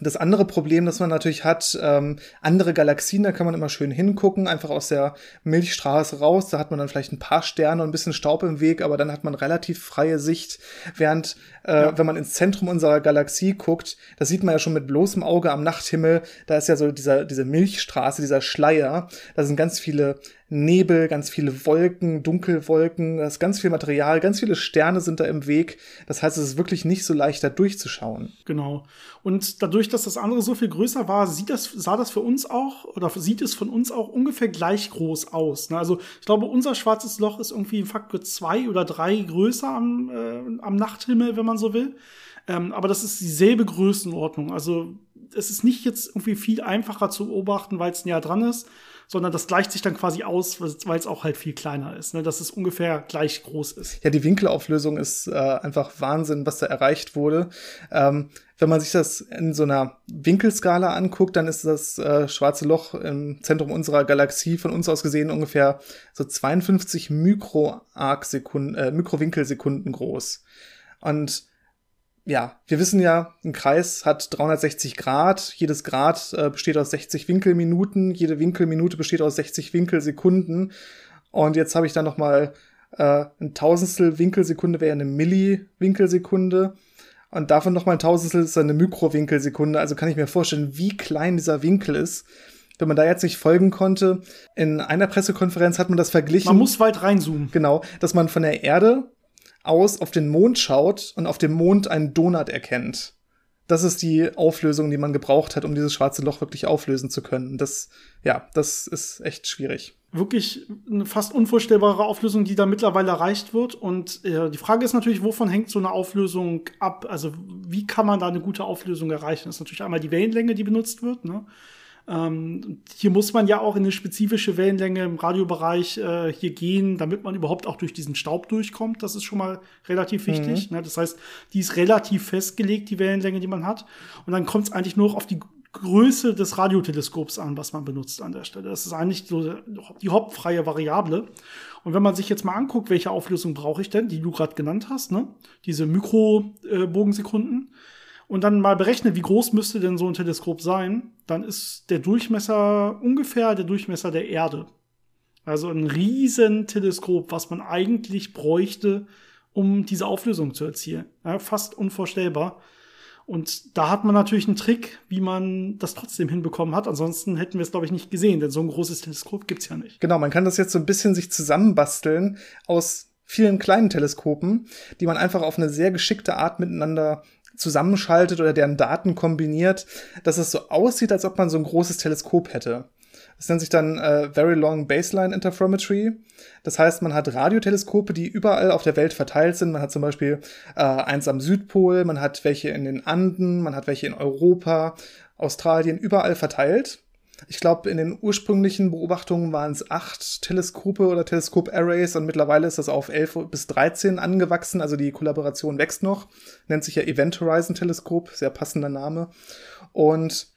S2: das andere Problem, das man natürlich hat, ähm, andere Galaxien, da kann man immer schön hingucken, einfach aus der Milchstraße raus. Da hat man dann vielleicht ein paar Sterne und ein bisschen Staub im Weg, aber dann hat man relativ freie Sicht. Während, äh, ja. wenn man ins Zentrum unserer Galaxie guckt, das sieht man ja schon mit bloßem Auge am Nachthimmel. Da ist ja so dieser, diese Milchstraße, dieser Schleier. Da sind ganz viele Nebel, ganz viele Wolken, Dunkelwolken, da ist ganz viel Material, ganz viele Sterne sind da im Weg. Das heißt, es ist wirklich nicht so leicht, da durchzuschauen.
S1: Genau. Und dadurch, dass das andere so viel größer war, sieht das, sah das für uns auch, oder sieht es von uns auch ungefähr gleich groß aus. Ne? Also ich glaube, unser schwarzes Loch ist irgendwie ein Faktor zwei oder drei größer am, äh, am Nachthimmel, wenn man so will. Ähm, aber das ist dieselbe Größenordnung. Also es ist nicht jetzt irgendwie viel einfacher zu beobachten, weil es näher dran ist sondern das gleicht sich dann quasi aus, weil es auch halt viel kleiner ist, ne? dass es ungefähr gleich groß ist.
S2: Ja, die Winkelauflösung ist äh, einfach Wahnsinn, was da erreicht wurde. Ähm, wenn man sich das in so einer Winkelskala anguckt, dann ist das äh, schwarze Loch im Zentrum unserer Galaxie von uns aus gesehen ungefähr so 52 Mikroarc-Sekunden, äh, Mikrowinkel-Sekunden groß. Und ja, wir wissen ja, ein Kreis hat 360 Grad. Jedes Grad äh, besteht aus 60 Winkelminuten. Jede Winkelminute besteht aus 60 Winkelsekunden. Und jetzt habe ich dann noch mal äh, ein Tausendstel Winkelsekunde wäre eine Milliwinkelsekunde. Und davon noch mal ein Tausendstel ist eine Mikrowinkelsekunde. Also kann ich mir vorstellen, wie klein dieser Winkel ist. Wenn man da jetzt nicht folgen konnte, in einer Pressekonferenz hat man das verglichen.
S1: Man muss weit reinzoomen.
S2: Genau, dass man von der Erde aus auf den Mond schaut und auf dem Mond einen Donut erkennt. Das ist die Auflösung, die man gebraucht hat, um dieses schwarze Loch wirklich auflösen zu können. Das, ja, das ist echt schwierig.
S1: Wirklich eine fast unvorstellbare Auflösung, die da mittlerweile erreicht wird. Und äh, die Frage ist natürlich, wovon hängt so eine Auflösung ab? Also, wie kann man da eine gute Auflösung erreichen? Das ist natürlich einmal die Wellenlänge, die benutzt wird. Ne? Ähm, hier muss man ja auch in eine spezifische Wellenlänge im Radiobereich äh, hier gehen, damit man überhaupt auch durch diesen Staub durchkommt. Das ist schon mal relativ wichtig. Mhm. Ne? Das heißt, die ist relativ festgelegt, die Wellenlänge, die man hat. Und dann kommt es eigentlich nur auf die Größe des Radioteleskops an, was man benutzt an der Stelle. Das ist eigentlich so die hauptfreie Variable. Und wenn man sich jetzt mal anguckt, welche Auflösung brauche ich denn, die du gerade genannt hast, ne? Diese Mikrobogensekunden, äh, und dann mal berechnet, wie groß müsste denn so ein Teleskop sein, dann ist der Durchmesser ungefähr der Durchmesser der Erde. Also ein riesen Teleskop, was man eigentlich bräuchte, um diese Auflösung zu erzielen. Ja, fast unvorstellbar. Und da hat man natürlich einen Trick, wie man das trotzdem hinbekommen hat. Ansonsten hätten wir es, glaube ich, nicht gesehen, denn so ein großes Teleskop gibt's ja nicht.
S2: Genau, man kann das jetzt so ein bisschen sich zusammenbasteln aus vielen kleinen Teleskopen, die man einfach auf eine sehr geschickte Art miteinander zusammenschaltet oder deren Daten kombiniert, dass es so aussieht, als ob man so ein großes Teleskop hätte. Das nennt sich dann äh, Very Long Baseline Interferometry. Das heißt, man hat Radioteleskope, die überall auf der Welt verteilt sind. Man hat zum Beispiel äh, eins am Südpol, man hat welche in den Anden, man hat welche in Europa, Australien, überall verteilt. Ich glaube, in den ursprünglichen Beobachtungen waren es acht Teleskope oder Teleskop-Arrays und mittlerweile ist das auf elf bis dreizehn angewachsen. Also die Kollaboration wächst noch. Nennt sich ja Event Horizon Teleskop, sehr passender Name. Und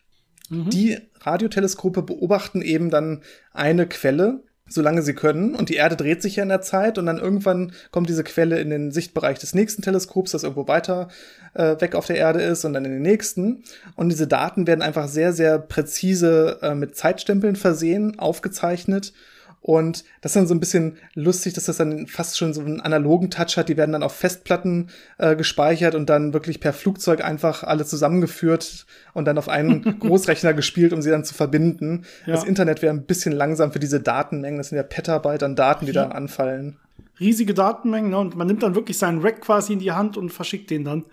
S2: mhm. die Radioteleskope beobachten eben dann eine Quelle solange sie können. Und die Erde dreht sich ja in der Zeit und dann irgendwann kommt diese Quelle in den Sichtbereich des nächsten Teleskops, das irgendwo weiter äh, weg auf der Erde ist und dann in den nächsten. Und diese Daten werden einfach sehr, sehr präzise äh, mit Zeitstempeln versehen, aufgezeichnet und das ist dann so ein bisschen lustig, dass das dann fast schon so einen analogen Touch hat. Die werden dann auf Festplatten äh, gespeichert und dann wirklich per Flugzeug einfach alle zusammengeführt und dann auf einen Großrechner gespielt, um sie dann zu verbinden. Ja. Das Internet wäre ein bisschen langsam für diese Datenmengen. Das sind ja Petabyte an Daten, die ja. da anfallen.
S1: Riesige Datenmengen, ne? Und man nimmt dann wirklich seinen Rack quasi in die Hand und verschickt den dann.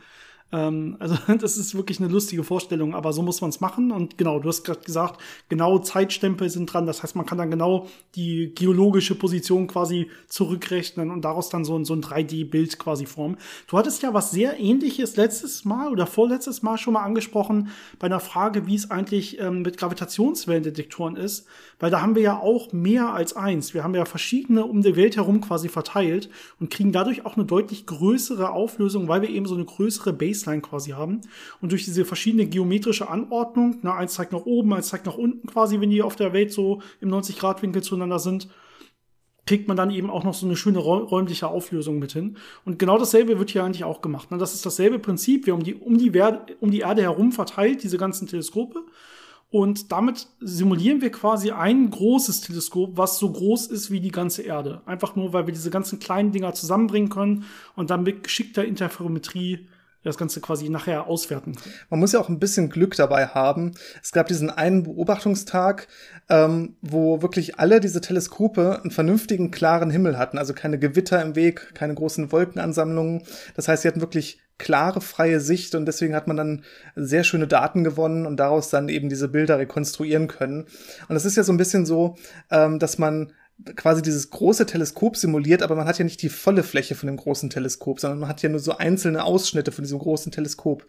S1: Ähm, also das ist wirklich eine lustige Vorstellung, aber so muss man es machen. Und genau, du hast gerade gesagt, genau Zeitstempel sind dran. Das heißt, man kann dann genau die geologische Position quasi zurückrechnen und daraus dann so, so ein 3D-Bild quasi formen. Du hattest ja was sehr ähnliches letztes Mal oder vorletztes Mal schon mal angesprochen bei einer Frage, wie es eigentlich ähm, mit Gravitationswellendetektoren ist, weil da haben wir ja auch mehr als eins. Wir haben ja verschiedene um die Welt herum quasi verteilt und kriegen dadurch auch eine deutlich größere Auflösung, weil wir eben so eine größere Base Baseline quasi haben. Und durch diese verschiedene geometrische Anordnung, na, eins zeigt nach oben, eins zeigt nach unten quasi, wenn die auf der Welt so im 90-Grad-Winkel zueinander sind, kriegt man dann eben auch noch so eine schöne räumliche Auflösung mit hin. Und genau dasselbe wird hier eigentlich auch gemacht. Ne? Das ist dasselbe Prinzip. Wir um die, um die, um die Erde herum verteilt, diese ganzen Teleskope. Und damit simulieren wir quasi ein großes Teleskop, was so groß ist wie die ganze Erde. Einfach nur, weil wir diese ganzen kleinen Dinger zusammenbringen können und dann mit geschickter Interferometrie das Ganze quasi nachher auswerten.
S2: Man muss ja auch ein bisschen Glück dabei haben. Es gab diesen einen Beobachtungstag, ähm, wo wirklich alle diese Teleskope einen vernünftigen, klaren Himmel hatten. Also keine Gewitter im Weg, keine großen Wolkenansammlungen. Das heißt, sie hatten wirklich klare, freie Sicht und deswegen hat man dann sehr schöne Daten gewonnen und daraus dann eben diese Bilder rekonstruieren können. Und es ist ja so ein bisschen so, ähm, dass man quasi dieses große Teleskop simuliert, aber man hat ja nicht die volle Fläche von dem großen Teleskop, sondern man hat ja nur so einzelne Ausschnitte von diesem großen Teleskop.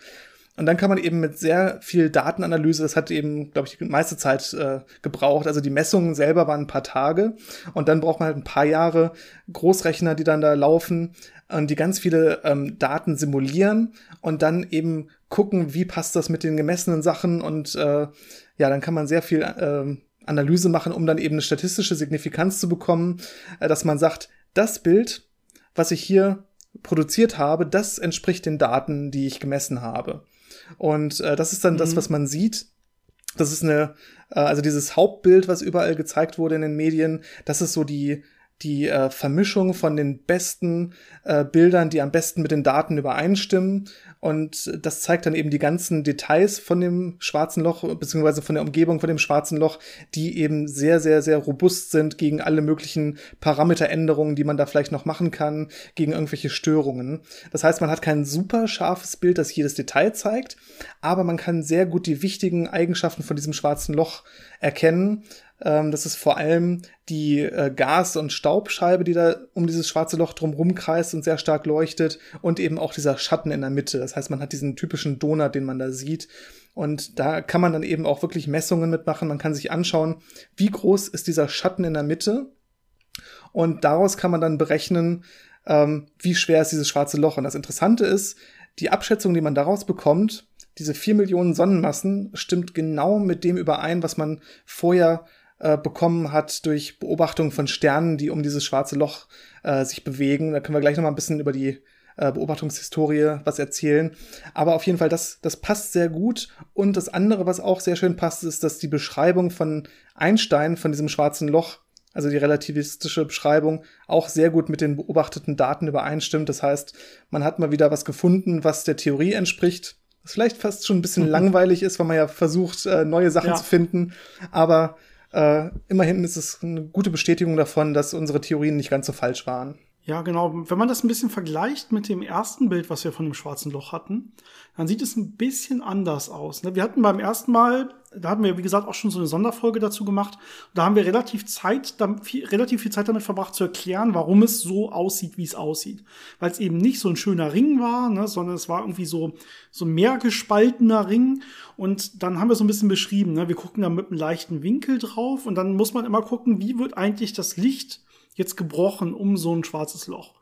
S2: Und dann kann man eben mit sehr viel Datenanalyse, das hat eben, glaube ich, die meiste Zeit äh, gebraucht. Also die Messungen selber waren ein paar Tage und dann braucht man halt ein paar Jahre Großrechner, die dann da laufen und die ganz viele ähm, Daten simulieren und dann eben gucken, wie passt das mit den gemessenen Sachen und äh, ja, dann kann man sehr viel äh, Analyse machen, um dann eben eine statistische Signifikanz zu bekommen, äh, dass man sagt, das Bild, was ich hier produziert habe, das entspricht den Daten, die ich gemessen habe. Und äh, das ist dann mhm. das, was man sieht. Das ist eine, äh, also dieses Hauptbild, was überall gezeigt wurde in den Medien, das ist so die die äh, Vermischung von den besten äh, Bildern, die am besten mit den Daten übereinstimmen. Und das zeigt dann eben die ganzen Details von dem schwarzen Loch, beziehungsweise von der Umgebung von dem schwarzen Loch, die eben sehr, sehr, sehr robust sind gegen alle möglichen Parameteränderungen, die man da vielleicht noch machen kann, gegen irgendwelche Störungen. Das heißt, man hat kein super scharfes Bild, das jedes Detail zeigt, aber man kann sehr gut die wichtigen Eigenschaften von diesem schwarzen Loch erkennen ähm, das ist vor allem die äh, Gas- und Staubscheibe, die da um dieses schwarze Loch drumherum kreist und sehr stark leuchtet und eben auch dieser Schatten in der Mitte. Das heißt, man hat diesen typischen Donut, den man da sieht. Und da kann man dann eben auch wirklich Messungen mitmachen. Man kann sich anschauen, wie groß ist dieser Schatten in der Mitte. Und daraus kann man dann berechnen, ähm, wie schwer ist dieses schwarze Loch. Und das Interessante ist, die Abschätzung, die man daraus bekommt, diese vier Millionen Sonnenmassen, stimmt genau mit dem überein, was man vorher äh, bekommen hat durch Beobachtung von Sternen, die um dieses schwarze Loch äh, sich bewegen. Da können wir gleich noch mal ein bisschen über die äh, Beobachtungshistorie was erzählen. Aber auf jeden Fall, das, das passt sehr gut. Und das andere, was auch sehr schön passt, ist, dass die Beschreibung von Einstein, von diesem schwarzen Loch, also die relativistische Beschreibung, auch sehr gut mit den beobachteten Daten übereinstimmt. Das heißt, man hat mal wieder was gefunden, was der Theorie entspricht. Was vielleicht fast schon ein bisschen mhm. langweilig ist, weil man ja versucht, äh, neue Sachen ja. zu finden. Aber äh, immerhin ist es eine gute Bestätigung davon, dass unsere Theorien nicht ganz so falsch waren.
S1: Ja, genau. Wenn man das ein bisschen vergleicht mit dem ersten Bild, was wir von dem schwarzen Loch hatten, dann sieht es ein bisschen anders aus. Ne? Wir hatten beim ersten Mal, da hatten wir, wie gesagt, auch schon so eine Sonderfolge dazu gemacht. Da haben wir relativ Zeit, relativ viel Zeit damit verbracht zu erklären, warum es so aussieht, wie es aussieht. Weil es eben nicht so ein schöner Ring war, ne, sondern es war irgendwie so, so mehr gespaltener Ring. Und dann haben wir so ein bisschen beschrieben, ne? wir gucken da mit einem leichten Winkel drauf und dann muss man immer gucken, wie wird eigentlich das Licht jetzt gebrochen um so ein schwarzes Loch.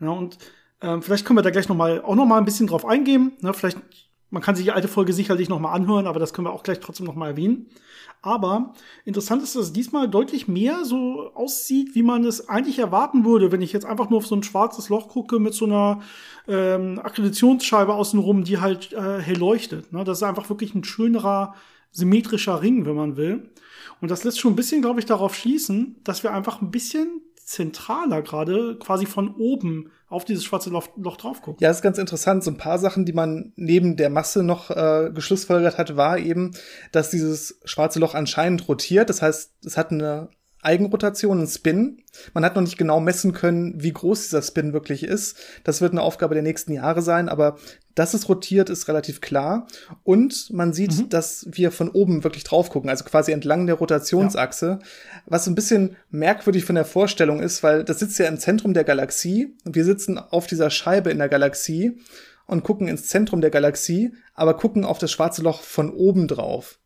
S1: Ja, und ähm, vielleicht können wir da gleich noch mal, auch noch mal ein bisschen drauf eingehen. Ne? Vielleicht, man kann sich die alte Folge sicherlich noch mal anhören, aber das können wir auch gleich trotzdem noch mal erwähnen. Aber interessant ist, dass es diesmal deutlich mehr so aussieht, wie man es eigentlich erwarten würde, wenn ich jetzt einfach nur auf so ein schwarzes Loch gucke mit so einer ähm, Akkreditationsscheibe außenrum, die halt äh, hell leuchtet. Ne? Das ist einfach wirklich ein schönerer, symmetrischer Ring, wenn man will. Und das lässt schon ein bisschen, glaube ich, darauf schließen, dass wir einfach ein bisschen zentraler gerade quasi von oben auf dieses schwarze Loch, Loch drauf gucken.
S2: Ja, ist ganz interessant. So ein paar Sachen, die man neben der Masse noch äh, geschlussfolgert hat, war eben, dass dieses schwarze Loch anscheinend rotiert. Das heißt, es hat eine Eigenrotation, ein Spin. Man hat noch nicht genau messen können, wie groß dieser Spin wirklich ist. Das wird eine Aufgabe der nächsten Jahre sein, aber dass es rotiert, ist relativ klar. Und man sieht, mhm. dass wir von oben wirklich drauf gucken, also quasi entlang der Rotationsachse. Ja. Was ein bisschen merkwürdig von der Vorstellung ist, weil das sitzt ja im Zentrum der Galaxie. Wir sitzen auf dieser Scheibe in der Galaxie und gucken ins Zentrum der Galaxie, aber gucken auf das schwarze Loch von oben drauf.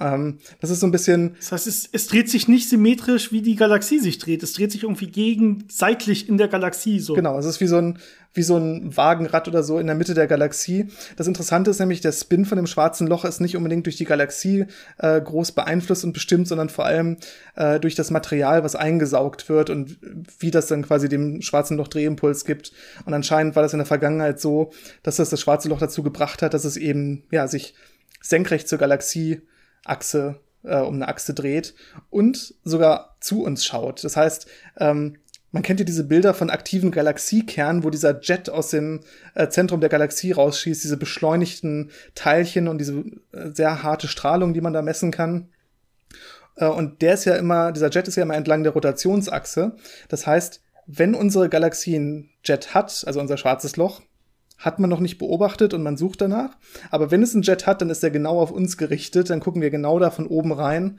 S2: Ähm, das ist so ein bisschen.
S1: Das heißt, es, es, dreht sich nicht symmetrisch, wie die Galaxie sich dreht. Es dreht sich irgendwie gegenseitig in der Galaxie so.
S2: Genau, es ist wie so ein, wie so ein Wagenrad oder so in der Mitte der Galaxie. Das Interessante ist nämlich, der Spin von dem schwarzen Loch ist nicht unbedingt durch die Galaxie äh, groß beeinflusst und bestimmt, sondern vor allem äh, durch das Material, was eingesaugt wird und wie das dann quasi dem schwarzen Loch Drehimpuls gibt. Und anscheinend war das in der Vergangenheit so, dass das das schwarze Loch dazu gebracht hat, dass es eben ja sich senkrecht zur Galaxie Achse, äh, um eine Achse dreht und sogar zu uns schaut. Das heißt, ähm, man kennt ja diese Bilder von aktiven Galaxiekernen, wo dieser Jet aus dem äh, Zentrum der Galaxie rausschießt, diese beschleunigten Teilchen und diese äh, sehr harte Strahlung, die man da messen kann. Äh, und der ist ja immer, dieser Jet ist ja immer entlang der Rotationsachse. Das heißt, wenn unsere Galaxie einen Jet hat, also unser schwarzes Loch, hat man noch nicht beobachtet und man sucht danach. Aber wenn es einen Jet hat, dann ist er genau auf uns gerichtet. Dann gucken wir genau da von oben rein.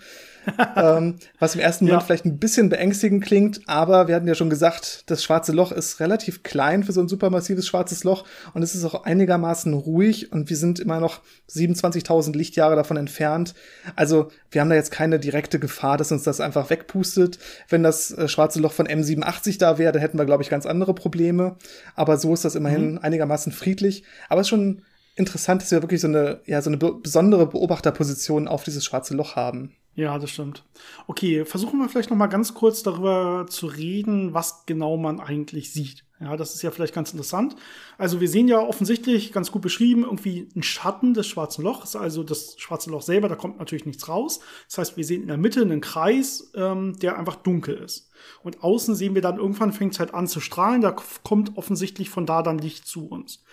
S2: Ähm, was im ersten Moment ja. vielleicht ein bisschen beängstigend klingt, aber wir hatten ja schon gesagt, das schwarze Loch ist relativ klein für so ein supermassives schwarzes Loch und es ist auch einigermaßen ruhig und wir sind immer noch 27.000 Lichtjahre davon entfernt. Also wir haben da jetzt keine direkte Gefahr, dass uns das einfach wegpustet. Wenn das äh, schwarze Loch von M87 da wäre, dann hätten wir, glaube ich, ganz andere Probleme. Aber so ist das immerhin mhm. einigermaßen friedlich. Aber es ist schon interessant, dass wir wirklich so eine, ja, so eine besondere Beobachterposition auf dieses schwarze Loch haben.
S1: Ja, das stimmt. Okay, versuchen wir vielleicht noch mal ganz kurz darüber zu reden, was genau man eigentlich sieht. Ja, das ist ja vielleicht ganz interessant. Also wir sehen ja offensichtlich ganz gut beschrieben irgendwie einen Schatten des schwarzen Lochs, also das schwarze Loch selber, da kommt natürlich nichts raus. Das heißt, wir sehen in der Mitte einen Kreis, ähm, der einfach dunkel ist. Und außen sehen wir dann irgendwann fängt es halt an zu strahlen, da kommt offensichtlich von da dann Licht zu uns.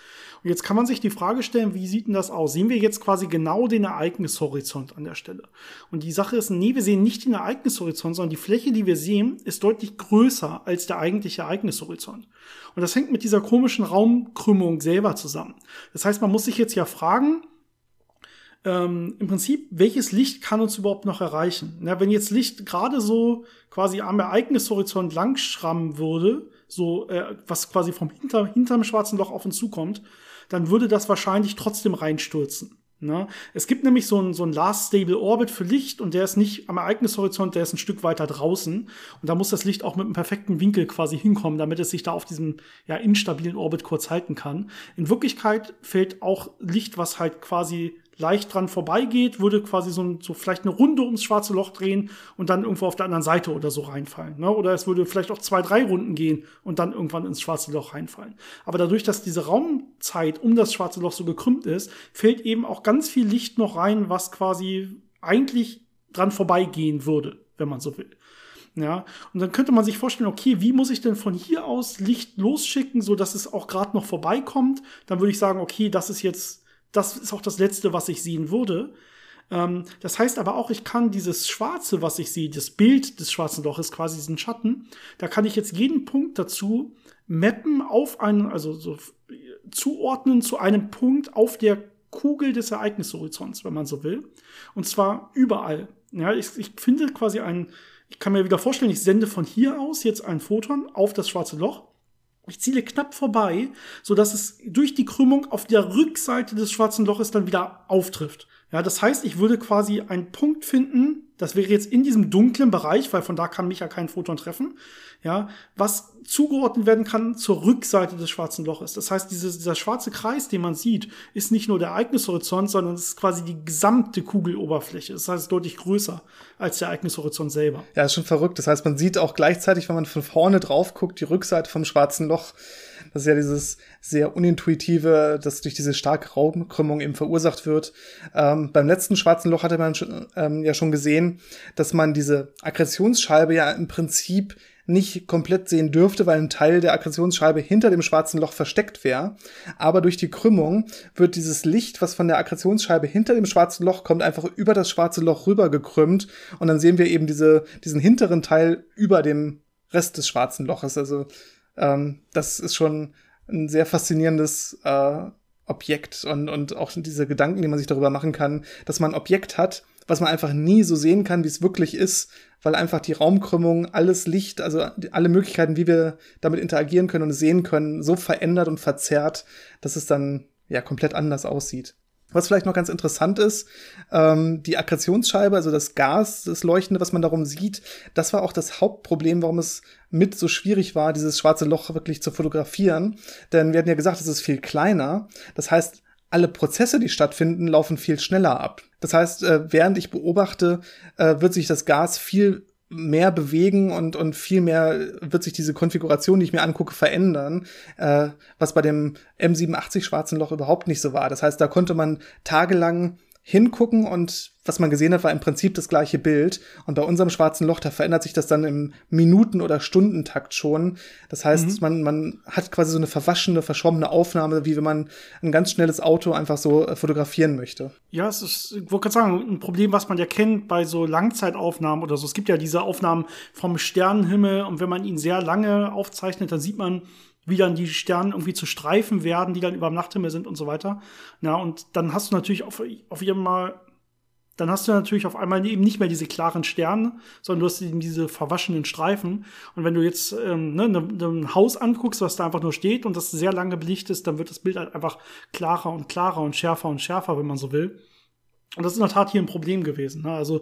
S1: Und jetzt kann man sich die Frage stellen, wie sieht denn das aus? Sehen wir jetzt quasi genau den Ereignishorizont an der Stelle? Und die Sache ist, nee, wir sehen nicht den Ereignishorizont, sondern die Fläche, die wir sehen, ist deutlich größer als der eigentliche Ereignishorizont. Und das hängt mit dieser komischen Raumkrümmung selber zusammen. Das heißt, man muss sich jetzt ja fragen, ähm, im Prinzip, welches Licht kann uns überhaupt noch erreichen? Na, wenn jetzt Licht gerade so quasi am Ereignishorizont langschrammen würde, so äh, was quasi vom hinter, hinterm schwarzen Loch auf uns zukommt, dann würde das wahrscheinlich trotzdem reinstürzen. Ne? Es gibt nämlich so ein, so Last Stable Orbit für Licht und der ist nicht am Ereignishorizont, der ist ein Stück weiter draußen. Und da muss das Licht auch mit einem perfekten Winkel quasi hinkommen, damit es sich da auf diesem ja, instabilen Orbit kurz halten kann. In Wirklichkeit fällt auch Licht, was halt quasi leicht dran vorbeigeht, würde quasi so, so vielleicht eine Runde ums schwarze Loch drehen und dann irgendwo auf der anderen Seite oder so reinfallen. Ne? Oder es würde vielleicht auch zwei, drei Runden gehen und dann irgendwann ins schwarze Loch reinfallen. Aber dadurch, dass diese Raumzeit um das schwarze Loch so gekrümmt ist, fällt eben auch ganz viel Licht noch rein, was quasi eigentlich dran vorbeigehen würde, wenn man so will. Ja, und dann könnte man sich vorstellen, okay, wie muss ich denn von hier aus Licht losschicken, so dass es auch gerade noch vorbeikommt? Dann würde ich sagen, okay, das ist jetzt, das ist auch das Letzte, was ich sehen würde. Ähm, das heißt aber auch, ich kann dieses Schwarze, was ich sehe, das Bild des schwarzen Loches, quasi diesen Schatten, da kann ich jetzt jeden Punkt dazu mappen auf einen, also so zuordnen zu einem Punkt auf der Kugel des Ereignishorizonts, wenn man so will. Und zwar überall. Ja, ich, ich finde quasi einen, ich kann mir wieder vorstellen, ich sende von hier aus jetzt ein Photon auf das schwarze Loch. Ich ziele knapp vorbei, so dass es durch die Krümmung auf der Rückseite des schwarzen Loches dann wieder auftrifft. Ja, das heißt, ich würde quasi einen Punkt finden, das wäre jetzt in diesem dunklen Bereich, weil von da kann mich ja kein Photon treffen, ja, was zugeordnet werden kann zur Rückseite des schwarzen Loches. Das heißt, dieses, dieser schwarze Kreis, den man sieht, ist nicht nur der Ereignishorizont, sondern es ist quasi die gesamte Kugeloberfläche. Das heißt, deutlich größer als der Ereignishorizont selber.
S2: Ja, ist schon verrückt. Das heißt, man sieht auch gleichzeitig, wenn man von vorne drauf guckt, die Rückseite vom schwarzen Loch. Das ist ja dieses sehr unintuitive, das durch diese starke Raumkrümmung eben verursacht wird. Ähm, beim letzten schwarzen Loch hatte man schon, ähm, ja schon gesehen, dass man diese Aggressionsscheibe ja im Prinzip nicht komplett sehen dürfte, weil ein Teil der Aggressionsscheibe hinter dem schwarzen Loch versteckt wäre. Aber durch die Krümmung wird dieses Licht, was von der Aggressionsscheibe hinter dem schwarzen Loch kommt, einfach über das schwarze Loch rüber gekrümmt. Und dann sehen wir eben diese, diesen hinteren Teil über dem Rest des schwarzen Loches. Also ähm, das ist schon ein sehr faszinierendes äh, Objekt und, und auch diese Gedanken, die man sich darüber machen kann, dass man ein Objekt hat, was man einfach nie so sehen kann, wie es wirklich ist, weil einfach die Raumkrümmung, alles Licht, also alle Möglichkeiten, wie wir damit interagieren können und sehen können, so verändert und verzerrt, dass es dann ja komplett anders aussieht. Was vielleicht noch ganz interessant ist, ähm, die Akkretionsscheibe, also das Gas, das Leuchtende, was man darum sieht, das war auch das Hauptproblem, warum es mit so schwierig war, dieses schwarze Loch wirklich zu fotografieren. Denn wir hatten ja gesagt, es ist viel kleiner. Das heißt, alle Prozesse, die stattfinden, laufen viel schneller ab. Das heißt, äh, während ich beobachte, äh, wird sich das Gas viel mehr bewegen und, und viel mehr wird sich diese Konfiguration, die ich mir angucke, verändern, äh, was bei dem M87 schwarzen Loch überhaupt nicht so war. Das heißt, da konnte man tagelang hingucken und was man gesehen hat, war im Prinzip das gleiche Bild. Und bei unserem schwarzen Loch, da verändert sich das dann im Minuten- oder Stundentakt schon. Das heißt, mhm. man, man hat quasi so eine verwaschene, verschwommene Aufnahme, wie wenn man ein ganz schnelles Auto einfach so äh, fotografieren möchte.
S1: Ja, es ist, ich wollte gerade sagen, ein Problem, was man ja kennt bei so Langzeitaufnahmen oder so. Es gibt ja diese Aufnahmen vom Sternenhimmel und wenn man ihn sehr lange aufzeichnet, dann sieht man, wie dann die Sterne irgendwie zu Streifen werden, die dann über dem Nachthimmel sind und so weiter. Ja, und dann hast du natürlich auf, auf einmal, dann hast du natürlich auf einmal eben nicht mehr diese klaren Sterne, sondern du hast eben diese verwaschenen Streifen. Und wenn du jetzt ähm, ne, ne, ne, ein Haus anguckst, was da einfach nur steht und das sehr lange belichtet ist, dann wird das Bild halt einfach klarer und klarer und schärfer und schärfer, wenn man so will. Und das ist in der Tat hier ein Problem gewesen. Ne? Also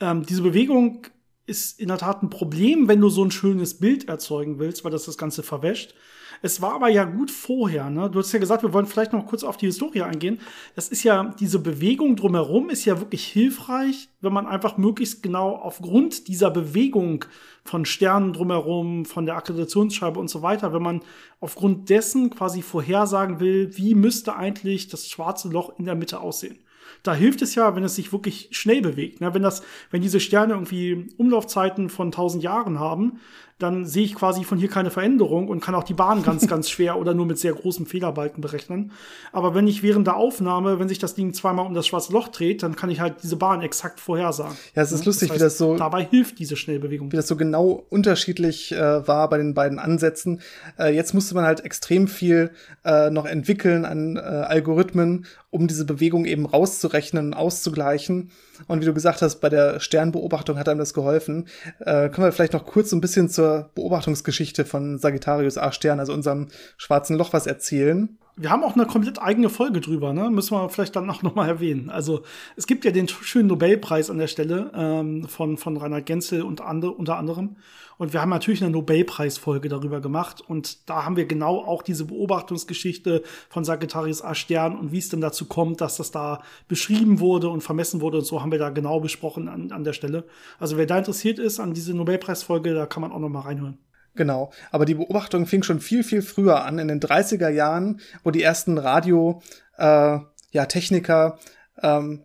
S1: ähm, diese Bewegung ist in der Tat ein Problem, wenn du so ein schönes Bild erzeugen willst, weil das das Ganze verwäscht. Es war aber ja gut vorher. Ne? Du hast ja gesagt, wir wollen vielleicht noch kurz auf die Historie eingehen. Das ist ja, diese Bewegung drumherum ist ja wirklich hilfreich, wenn man einfach möglichst genau aufgrund dieser Bewegung von Sternen drumherum, von der Akkreditationsscheibe und so weiter, wenn man aufgrund dessen quasi vorhersagen will, wie müsste eigentlich das schwarze Loch in der Mitte aussehen da hilft es ja, wenn es sich wirklich schnell bewegt. Ne? Wenn das, wenn diese Sterne irgendwie Umlaufzeiten von 1000 Jahren haben, dann sehe ich quasi von hier keine Veränderung und kann auch die Bahn ganz, ganz schwer oder nur mit sehr großen Fehlerbalken berechnen. Aber wenn ich während der Aufnahme, wenn sich das Ding zweimal um das schwarze Loch dreht, dann kann ich halt diese Bahn exakt vorhersagen.
S2: Ja, es ist ja? lustig, das heißt, wie das so.
S1: Dabei hilft diese Schnellbewegung.
S2: Wie das so genau unterschiedlich äh, war bei den beiden Ansätzen. Äh, jetzt musste man halt extrem viel äh, noch entwickeln an äh, Algorithmen, um diese Bewegung eben rauszurechnen und auszugleichen. Und wie du gesagt hast, bei der Sternbeobachtung hat einem das geholfen. Äh, können wir vielleicht noch kurz so ein bisschen zur Beobachtungsgeschichte von Sagittarius A Stern, also unserem schwarzen Loch, was erzählen?
S1: Wir haben auch eine komplett eigene Folge drüber, ne? Müssen wir vielleicht dann auch nochmal erwähnen. Also es gibt ja den schönen Nobelpreis an der Stelle ähm, von, von Rainer Genzel und andere, unter anderem. Und wir haben natürlich eine Nobelpreisfolge darüber gemacht. Und da haben wir genau auch diese Beobachtungsgeschichte von Sagittarius A Stern und wie es denn dazu kommt, dass das da beschrieben wurde und vermessen wurde und so haben wir da genau besprochen an, an der Stelle. Also wer da interessiert ist an diese Nobelpreisfolge, da kann man auch noch mal reinhören.
S2: Genau. Aber die Beobachtung fing schon viel, viel früher an, in den 30er Jahren, wo die ersten Radio, äh, ja, Techniker, ähm,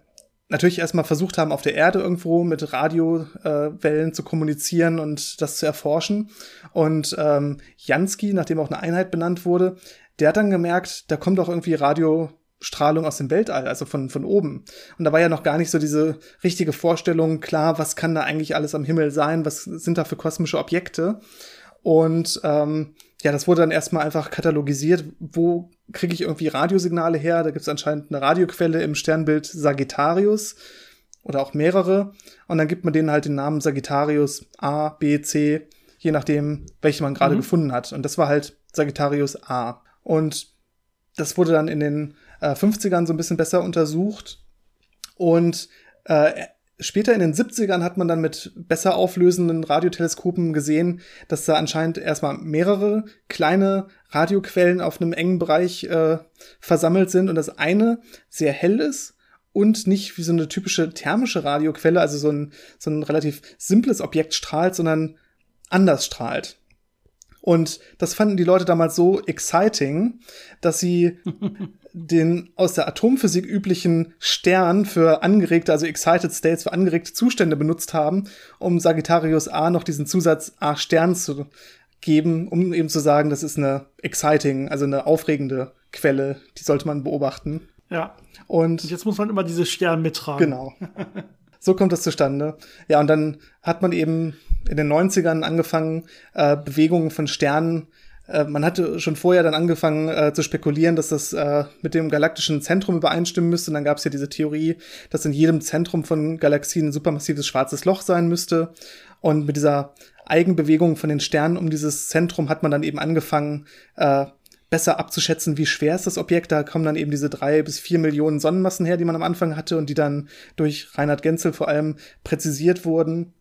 S2: natürlich erstmal versucht haben, auf der Erde irgendwo mit Radiowellen äh, zu kommunizieren und das zu erforschen. Und ähm, Jansky, nachdem auch eine Einheit benannt wurde, der hat dann gemerkt, da kommt auch irgendwie Radiostrahlung aus dem Weltall, also von, von oben. Und da war ja noch gar nicht so diese richtige Vorstellung klar, was kann da eigentlich alles am Himmel sein, was sind da für kosmische Objekte. Und ähm, ja, das wurde dann erstmal einfach katalogisiert, wo kriege ich irgendwie Radiosignale her. Da gibt es anscheinend eine Radioquelle im Sternbild Sagittarius oder auch mehrere. Und dann gibt man denen halt den Namen Sagittarius A, B, C, je nachdem, welchen man gerade mhm. gefunden hat. Und das war halt Sagittarius A. Und das wurde dann in den äh, 50ern so ein bisschen besser untersucht. Und äh, Später in den 70ern hat man dann mit besser auflösenden Radioteleskopen gesehen, dass da anscheinend erstmal mehrere kleine Radioquellen auf einem engen Bereich äh, versammelt sind und das eine sehr hell ist und nicht wie so eine typische thermische Radioquelle, also so ein, so ein relativ simples Objekt strahlt, sondern anders strahlt. Und das fanden die Leute damals so exciting, dass sie den aus der Atomphysik üblichen Stern für angeregte, also excited states für angeregte Zustände benutzt haben, um Sagittarius A noch diesen Zusatz A Stern zu geben, um eben zu sagen, das ist eine exciting, also eine aufregende Quelle, die sollte man beobachten.
S1: Ja. Und, und jetzt muss man immer diese Stern mittragen.
S2: Genau. So kommt das zustande. Ja, und dann hat man eben in den 90ern angefangen, äh, Bewegungen von Sternen äh, man hatte schon vorher dann angefangen äh, zu spekulieren, dass das äh, mit dem galaktischen Zentrum übereinstimmen müsste. Und dann gab es ja diese Theorie, dass in jedem Zentrum von Galaxien ein supermassives schwarzes Loch sein müsste. Und mit dieser Eigenbewegung von den Sternen um dieses Zentrum hat man dann eben angefangen, äh, besser abzuschätzen, wie schwer ist das Objekt. Da kommen dann eben diese drei bis vier Millionen Sonnenmassen her, die man am Anfang hatte und die dann durch Reinhard Genzel vor allem präzisiert wurden.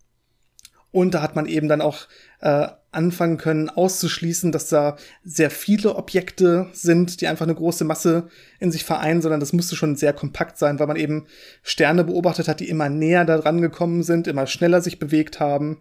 S2: Und da hat man eben dann auch äh, anfangen können auszuschließen, dass da sehr viele Objekte sind, die einfach eine große Masse in sich vereinen, sondern das musste schon sehr kompakt sein, weil man eben Sterne beobachtet hat, die immer näher daran gekommen sind, immer schneller sich bewegt haben.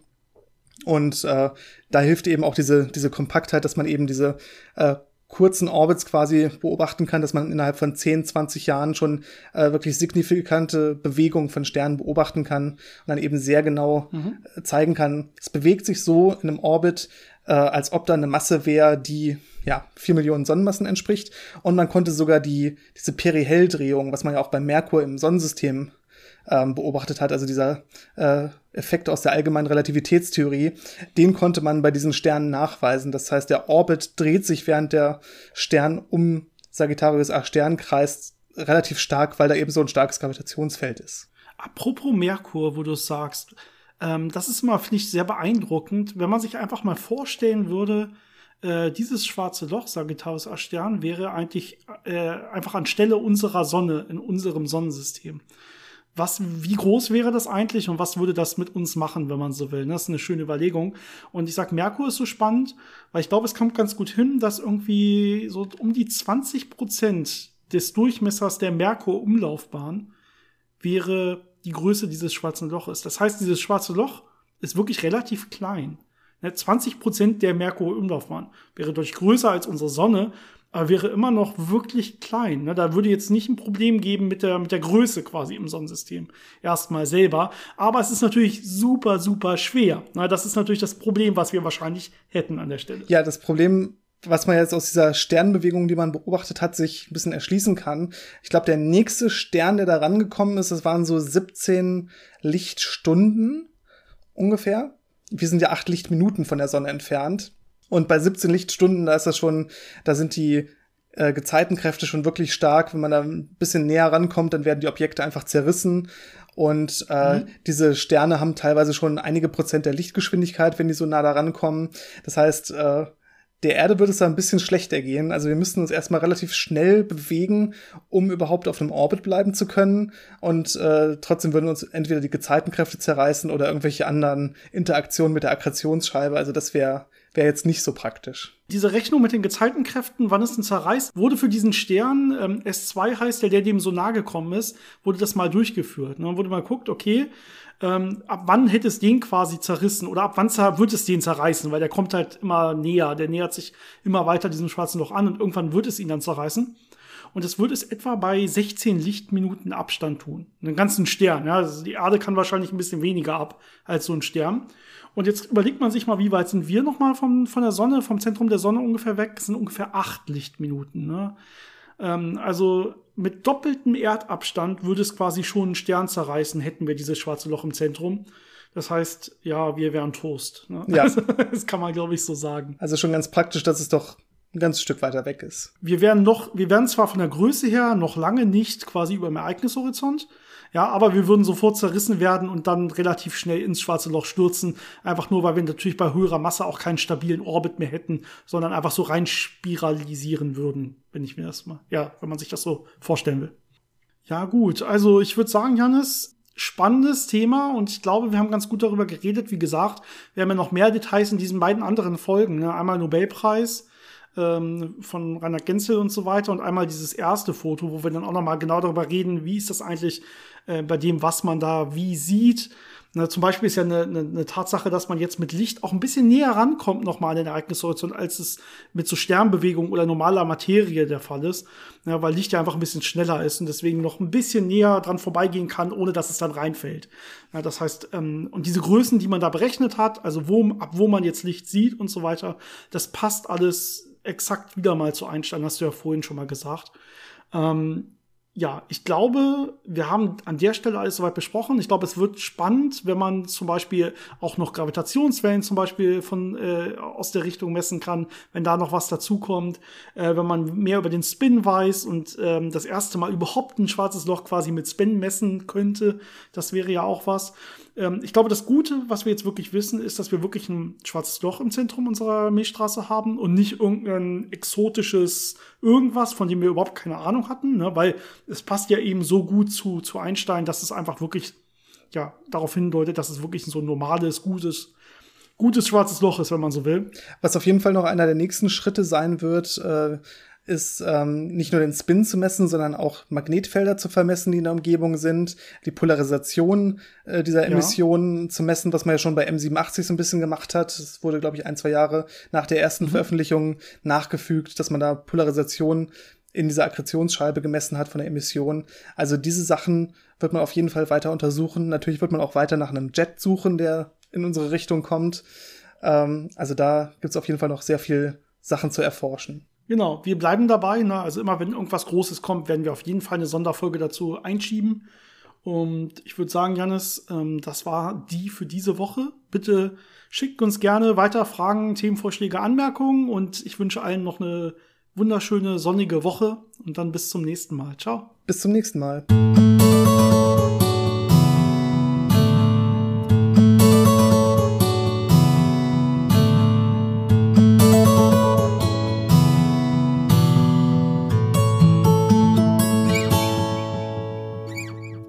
S2: Und äh, da hilft eben auch diese, diese Kompaktheit, dass man eben diese äh, kurzen Orbits quasi beobachten kann, dass man innerhalb von 10, 20 Jahren schon äh, wirklich signifikante Bewegungen von Sternen beobachten kann und dann eben sehr genau mhm. Äh, zeigen kann, es bewegt sich so in einem Orbit, äh, als ob da eine Masse wäre, die ja vier Millionen Sonnenmassen entspricht. Und man konnte sogar die diese Perihel-Drehung, was man ja auch beim Merkur im Sonnensystem ähm, beobachtet hat, also dieser äh, Effekt aus der allgemeinen Relativitätstheorie, den konnte man bei diesen Sternen nachweisen. Das heißt, der Orbit dreht sich während der Stern um Sagittarius A Stern kreist relativ stark, weil da eben so ein starkes Gravitationsfeld ist.
S1: Apropos Merkur, wo du es sagst, ähm, das ist immer, finde ich, sehr beeindruckend, wenn man sich einfach mal vorstellen würde, äh, dieses schwarze Loch, Sagittarius A Stern, wäre eigentlich äh, einfach anstelle unserer Sonne in unserem Sonnensystem was, wie groß wäre das eigentlich und was würde das mit uns machen, wenn man so will? Das ist eine schöne Überlegung. Und ich sag, Merkur ist so spannend, weil ich glaube, es kommt ganz gut hin, dass irgendwie so um die 20 Prozent des Durchmessers der Merkur-Umlaufbahn wäre die Größe dieses schwarzen Loches. Das heißt, dieses schwarze Loch ist wirklich relativ klein. 20 ne, Prozent der Merkur-Umlaufbahn wäre deutlich größer als unsere Sonne aber wäre immer noch wirklich klein. Ne? Da würde jetzt nicht ein Problem geben mit der, mit der Größe quasi im Sonnensystem. Erstmal selber. Aber es ist natürlich super, super schwer. Ne? Das ist natürlich das Problem, was wir wahrscheinlich hätten an der Stelle.
S2: Ja, das Problem, was man jetzt aus dieser Sternbewegung, die man beobachtet hat, sich ein bisschen erschließen kann. Ich glaube, der nächste Stern, der da rangekommen ist, das waren so 17 Lichtstunden ungefähr. Wir sind ja acht Lichtminuten von der Sonne entfernt. Und bei 17 Lichtstunden, da ist das schon, da sind die äh, Gezeitenkräfte schon wirklich stark. Wenn man da ein bisschen näher rankommt, dann werden die Objekte einfach zerrissen. Und äh, mhm. diese Sterne haben teilweise schon einige Prozent der Lichtgeschwindigkeit, wenn die so nah da rankommen. Das heißt, äh, der Erde wird es da ein bisschen schlechter gehen. Also wir müssten uns erstmal relativ schnell bewegen, um überhaupt auf einem Orbit bleiben zu können. Und äh, trotzdem würden uns entweder die Gezeitenkräfte zerreißen oder irgendwelche anderen Interaktionen mit der Akkretionsscheibe. Also das wäre wäre jetzt nicht so praktisch.
S1: Diese Rechnung mit den Gezeitenkräften, wann es denn zerreißt, wurde für diesen Stern, ähm, S2 heißt der, der dem so nahe gekommen ist, wurde das mal durchgeführt. Ne? Dann wurde mal geguckt, okay, ähm, ab wann hätte es den quasi zerrissen oder ab wann wird es den zerreißen, weil der kommt halt immer näher, der nähert sich immer weiter diesem schwarzen Loch an und irgendwann wird es ihn dann zerreißen. Und das wird es etwa bei 16 Lichtminuten Abstand tun. Einen ganzen Stern. Ja? Also die Erde kann wahrscheinlich ein bisschen weniger ab als so ein Stern. Und jetzt überlegt man sich mal, wie weit sind wir nochmal vom, von der Sonne, vom Zentrum der Sonne ungefähr weg? Das sind ungefähr acht Lichtminuten. Ne? Ähm, also mit doppeltem Erdabstand würde es quasi schon einen Stern zerreißen, hätten wir dieses schwarze Loch im Zentrum. Das heißt, ja, wir wären Toast. Ne? Ja. Also, das kann man, glaube ich, so sagen.
S2: Also schon ganz praktisch, dass es doch ein ganzes Stück weiter weg ist.
S1: Wir wären noch, wir wären zwar von der Größe her noch lange nicht quasi über dem Ereignishorizont, ja, aber wir würden sofort zerrissen werden und dann relativ schnell ins schwarze Loch stürzen. Einfach nur, weil wir natürlich bei höherer Masse auch keinen stabilen Orbit mehr hätten, sondern einfach so rein spiralisieren würden, wenn ich mir das mal, ja, wenn man sich das so vorstellen will. Ja, gut. Also ich würde sagen, Janis, spannendes Thema und ich glaube, wir haben ganz gut darüber geredet. Wie gesagt, wir haben ja noch mehr Details in diesen beiden anderen Folgen. Ne? Einmal Nobelpreis ähm, von Rainer Genzel und so weiter und einmal dieses erste Foto, wo wir dann auch noch mal genau darüber reden, wie ist das eigentlich äh, bei dem, was man da wie sieht. Na, zum Beispiel ist ja eine, eine, eine Tatsache, dass man jetzt mit Licht auch ein bisschen näher rankommt nochmal an den Ereignishorizont, als es mit so Sternbewegung oder normaler Materie der Fall ist. Ja, weil Licht ja einfach ein bisschen schneller ist und deswegen noch ein bisschen näher dran vorbeigehen kann, ohne dass es dann reinfällt. Ja, das heißt, ähm, und diese Größen, die man da berechnet hat, also wo, ab wo man jetzt Licht sieht und so weiter, das passt alles exakt wieder mal zu Einstein, hast du ja vorhin schon mal gesagt. Ähm, ja, ich glaube, wir haben an der Stelle alles soweit besprochen. Ich glaube, es wird spannend, wenn man zum Beispiel auch noch Gravitationswellen zum Beispiel von äh, aus der Richtung messen kann, wenn da noch was dazukommt, äh, wenn man mehr über den Spin weiß und ähm, das erste Mal überhaupt ein schwarzes Loch quasi mit Spin messen könnte. Das wäre ja auch was. Ähm, ich glaube, das Gute, was wir jetzt wirklich wissen, ist, dass wir wirklich ein schwarzes Loch im Zentrum unserer Milchstraße haben und nicht irgendein exotisches irgendwas, von dem wir überhaupt keine Ahnung hatten, ne? weil es passt ja eben so gut zu, zu Einstein, dass es einfach wirklich ja, darauf hindeutet, dass es wirklich so ein normales, gutes gutes schwarzes Loch ist, wenn man so will.
S2: Was auf jeden Fall noch einer der nächsten Schritte sein wird, äh, ist ähm, nicht nur den Spin zu messen, sondern auch Magnetfelder zu vermessen, die in der Umgebung sind, die Polarisation äh, dieser Emissionen ja. zu messen, was man ja schon bei M87 so ein bisschen gemacht hat. Das wurde, glaube ich, ein, zwei Jahre nach der ersten mhm. Veröffentlichung nachgefügt, dass man da Polarisation in dieser Akkretionsscheibe gemessen hat von der Emission. Also diese Sachen wird man auf jeden Fall weiter untersuchen. Natürlich wird man auch weiter nach einem Jet suchen, der in unsere Richtung kommt. Ähm, also da gibt's auf jeden Fall noch sehr viel Sachen zu erforschen.
S1: Genau, wir bleiben dabei. Ne? Also immer, wenn irgendwas Großes kommt, werden wir auf jeden Fall eine Sonderfolge dazu einschieben. Und ich würde sagen, Janis, ähm, das war die für diese Woche. Bitte schickt uns gerne weiter Fragen, Themenvorschläge, Anmerkungen und ich wünsche allen noch eine wunderschöne sonnige Woche und dann bis zum nächsten Mal. Ciao.
S2: Bis zum nächsten Mal.